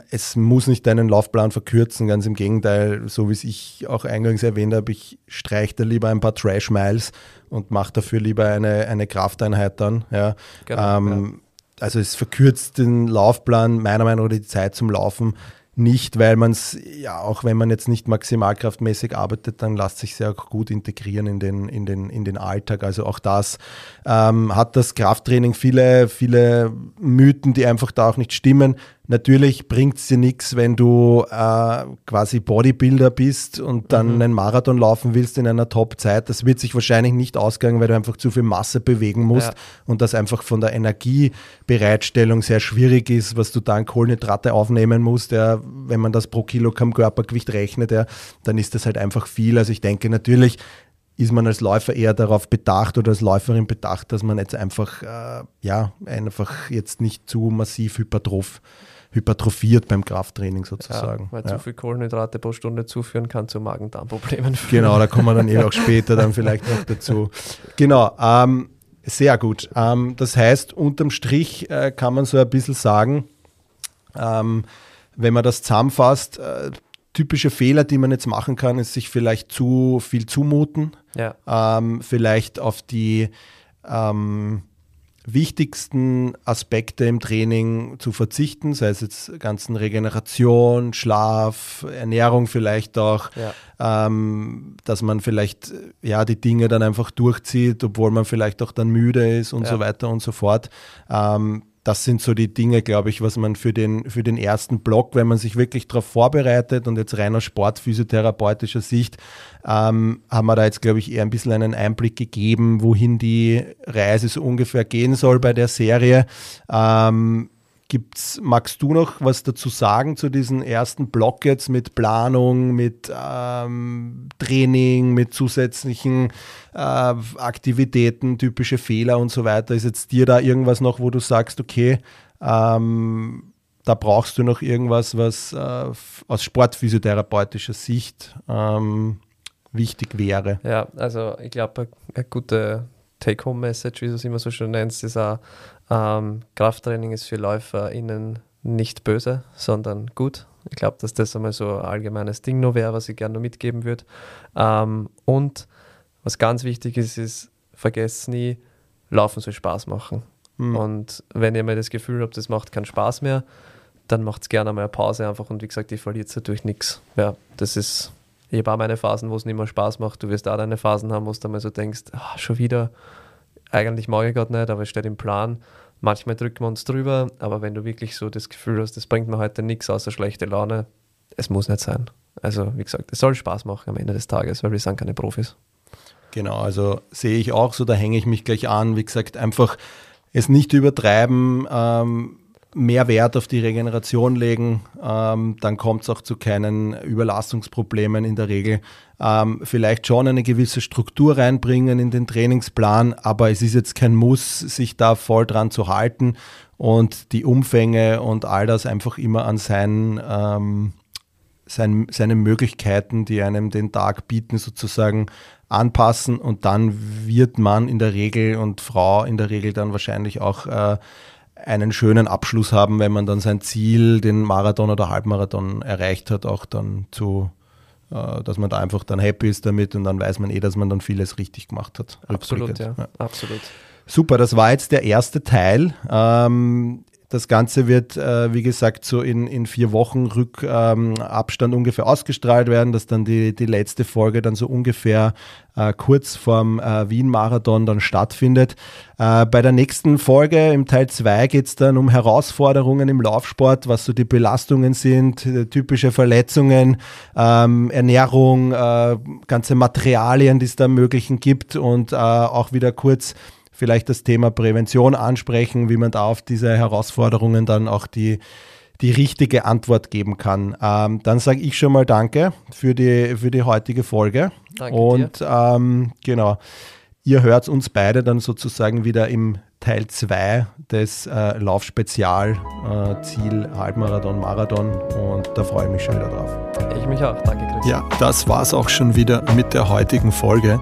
es muss nicht deinen Laufplan verkürzen, ganz im Gegenteil, so wie es ich auch eingangs erwähnt habe, ich streiche da lieber ein paar Trash-Miles und mache dafür lieber eine, eine Krafteinheit dann. Ja. Genau, ähm, ja. Also es verkürzt den Laufplan, meiner Meinung nach die Zeit zum Laufen nicht, weil man es, ja, auch wenn man jetzt nicht maximalkraftmäßig arbeitet, dann lässt sich sehr gut integrieren in den, in den, in den Alltag. Also auch das ähm, hat das Krafttraining viele, viele Mythen, die einfach da auch nicht stimmen. Natürlich bringt es dir nichts, wenn du äh, quasi Bodybuilder bist und dann mhm. einen Marathon laufen willst in einer Top-Zeit. Das wird sich wahrscheinlich nicht ausgehen, weil du einfach zu viel Masse bewegen musst ja. und das einfach von der Energiebereitstellung sehr schwierig ist, was du dann Kohlenhydrate aufnehmen musst. Ja, wenn man das pro Kilogramm Körpergewicht rechnet, ja, dann ist das halt einfach viel. Also ich denke natürlich, ist man als Läufer eher darauf bedacht oder als Läuferin bedacht, dass man jetzt einfach, äh, ja, einfach jetzt nicht zu massiv hypertroph hypertrophiert beim Krafttraining sozusagen. Ja, weil ja. zu viel Kohlenhydrate pro Stunde zuführen kann zu Magen-Darm-Problemen führen. Genau, da kommen wir dann eh (laughs) auch später dann vielleicht noch dazu. Genau, ähm, sehr gut. Ähm, das heißt, unterm Strich äh, kann man so ein bisschen sagen, ähm, wenn man das zusammenfasst, äh, typische Fehler, die man jetzt machen kann, ist sich vielleicht zu viel zumuten, ja. ähm, vielleicht auf die ähm, wichtigsten Aspekte im Training zu verzichten, sei es jetzt ganzen Regeneration, Schlaf, Ernährung vielleicht auch, ja. ähm, dass man vielleicht ja die Dinge dann einfach durchzieht, obwohl man vielleicht auch dann müde ist und ja. so weiter und so fort. Ähm, das sind so die Dinge, glaube ich, was man für den, für den ersten Block, wenn man sich wirklich darauf vorbereitet und jetzt rein aus sportphysiotherapeutischer Sicht, ähm, haben wir da jetzt, glaube ich, eher ein bisschen einen Einblick gegeben, wohin die Reise so ungefähr gehen soll bei der Serie. Ähm, Gibt's, magst du noch was dazu sagen zu diesem ersten Block jetzt mit Planung, mit ähm, Training, mit zusätzlichen äh, Aktivitäten, typische Fehler und so weiter? Ist jetzt dir da irgendwas noch, wo du sagst, okay, ähm, da brauchst du noch irgendwas, was äh, aus sportphysiotherapeutischer Sicht ähm, wichtig wäre? Ja, also ich glaube, eine gute Take-Home-Message, wie du es immer so schön nennst, ist auch, ähm, Krafttraining ist für LäuferInnen nicht böse, sondern gut. Ich glaube, dass das einmal so ein allgemeines Ding nur wäre, was ich gerne noch mitgeben würde. Ähm, und was ganz wichtig ist, ist, vergesst nie, Laufen soll Spaß machen. Mhm. Und wenn ihr mal das Gefühl habt, das macht keinen Spaß mehr, dann macht es gerne mal eine Pause einfach und wie gesagt, ihr verliert dadurch nichts. Ja, das ist, ich habe auch meine Phasen, wo es nicht mehr Spaß macht. Du wirst auch deine Phasen haben, wo du mal so denkst, ach, schon wieder, eigentlich mag ich gerade nicht, aber es steht im Plan. Manchmal drücken wir uns drüber, aber wenn du wirklich so das Gefühl hast, das bringt mir heute nichts außer schlechte Laune, es muss nicht sein. Also, wie gesagt, es soll Spaß machen am Ende des Tages, weil wir sind keine Profis. Genau, also sehe ich auch so, da hänge ich mich gleich an. Wie gesagt, einfach es nicht übertreiben, ähm, mehr Wert auf die Regeneration legen, ähm, dann kommt es auch zu keinen Überlastungsproblemen in der Regel. Ähm, vielleicht schon eine gewisse Struktur reinbringen in den Trainingsplan, aber es ist jetzt kein Muss, sich da voll dran zu halten und die Umfänge und all das einfach immer an seinen, ähm, sein, seine Möglichkeiten, die einem den Tag bieten, sozusagen anpassen und dann wird man in der Regel und Frau in der Regel dann wahrscheinlich auch äh, einen schönen Abschluss haben, wenn man dann sein Ziel, den Marathon oder Halbmarathon erreicht hat, auch dann zu, äh, dass man da einfach dann happy ist damit und dann weiß man eh, dass man dann vieles richtig gemacht hat. Absolut, ja. ja. absolut. Super, das war jetzt der erste Teil. Ähm, das Ganze wird, äh, wie gesagt, so in, in vier Wochen Rückabstand ähm, ungefähr ausgestrahlt werden, dass dann die, die letzte Folge dann so ungefähr äh, kurz vorm äh, Wien-Marathon dann stattfindet. Äh, bei der nächsten Folge im Teil 2 geht es dann um Herausforderungen im Laufsport, was so die Belastungen sind, äh, typische Verletzungen, ähm, Ernährung, äh, ganze Materialien, die es da ermöglichen gibt und auch wieder kurz vielleicht das Thema Prävention ansprechen, wie man da auf diese Herausforderungen dann auch die, die richtige Antwort geben kann. Ähm, dann sage ich schon mal Danke für die, für die heutige Folge. Danke Und ähm, genau, ihr hört uns beide dann sozusagen wieder im Teil 2 des äh, Laufspezial äh, Ziel Halbmarathon, Marathon und da freue ich mich schon wieder drauf. Ich mich auch, danke Chris. Ja, das war es auch schon wieder mit der heutigen Folge.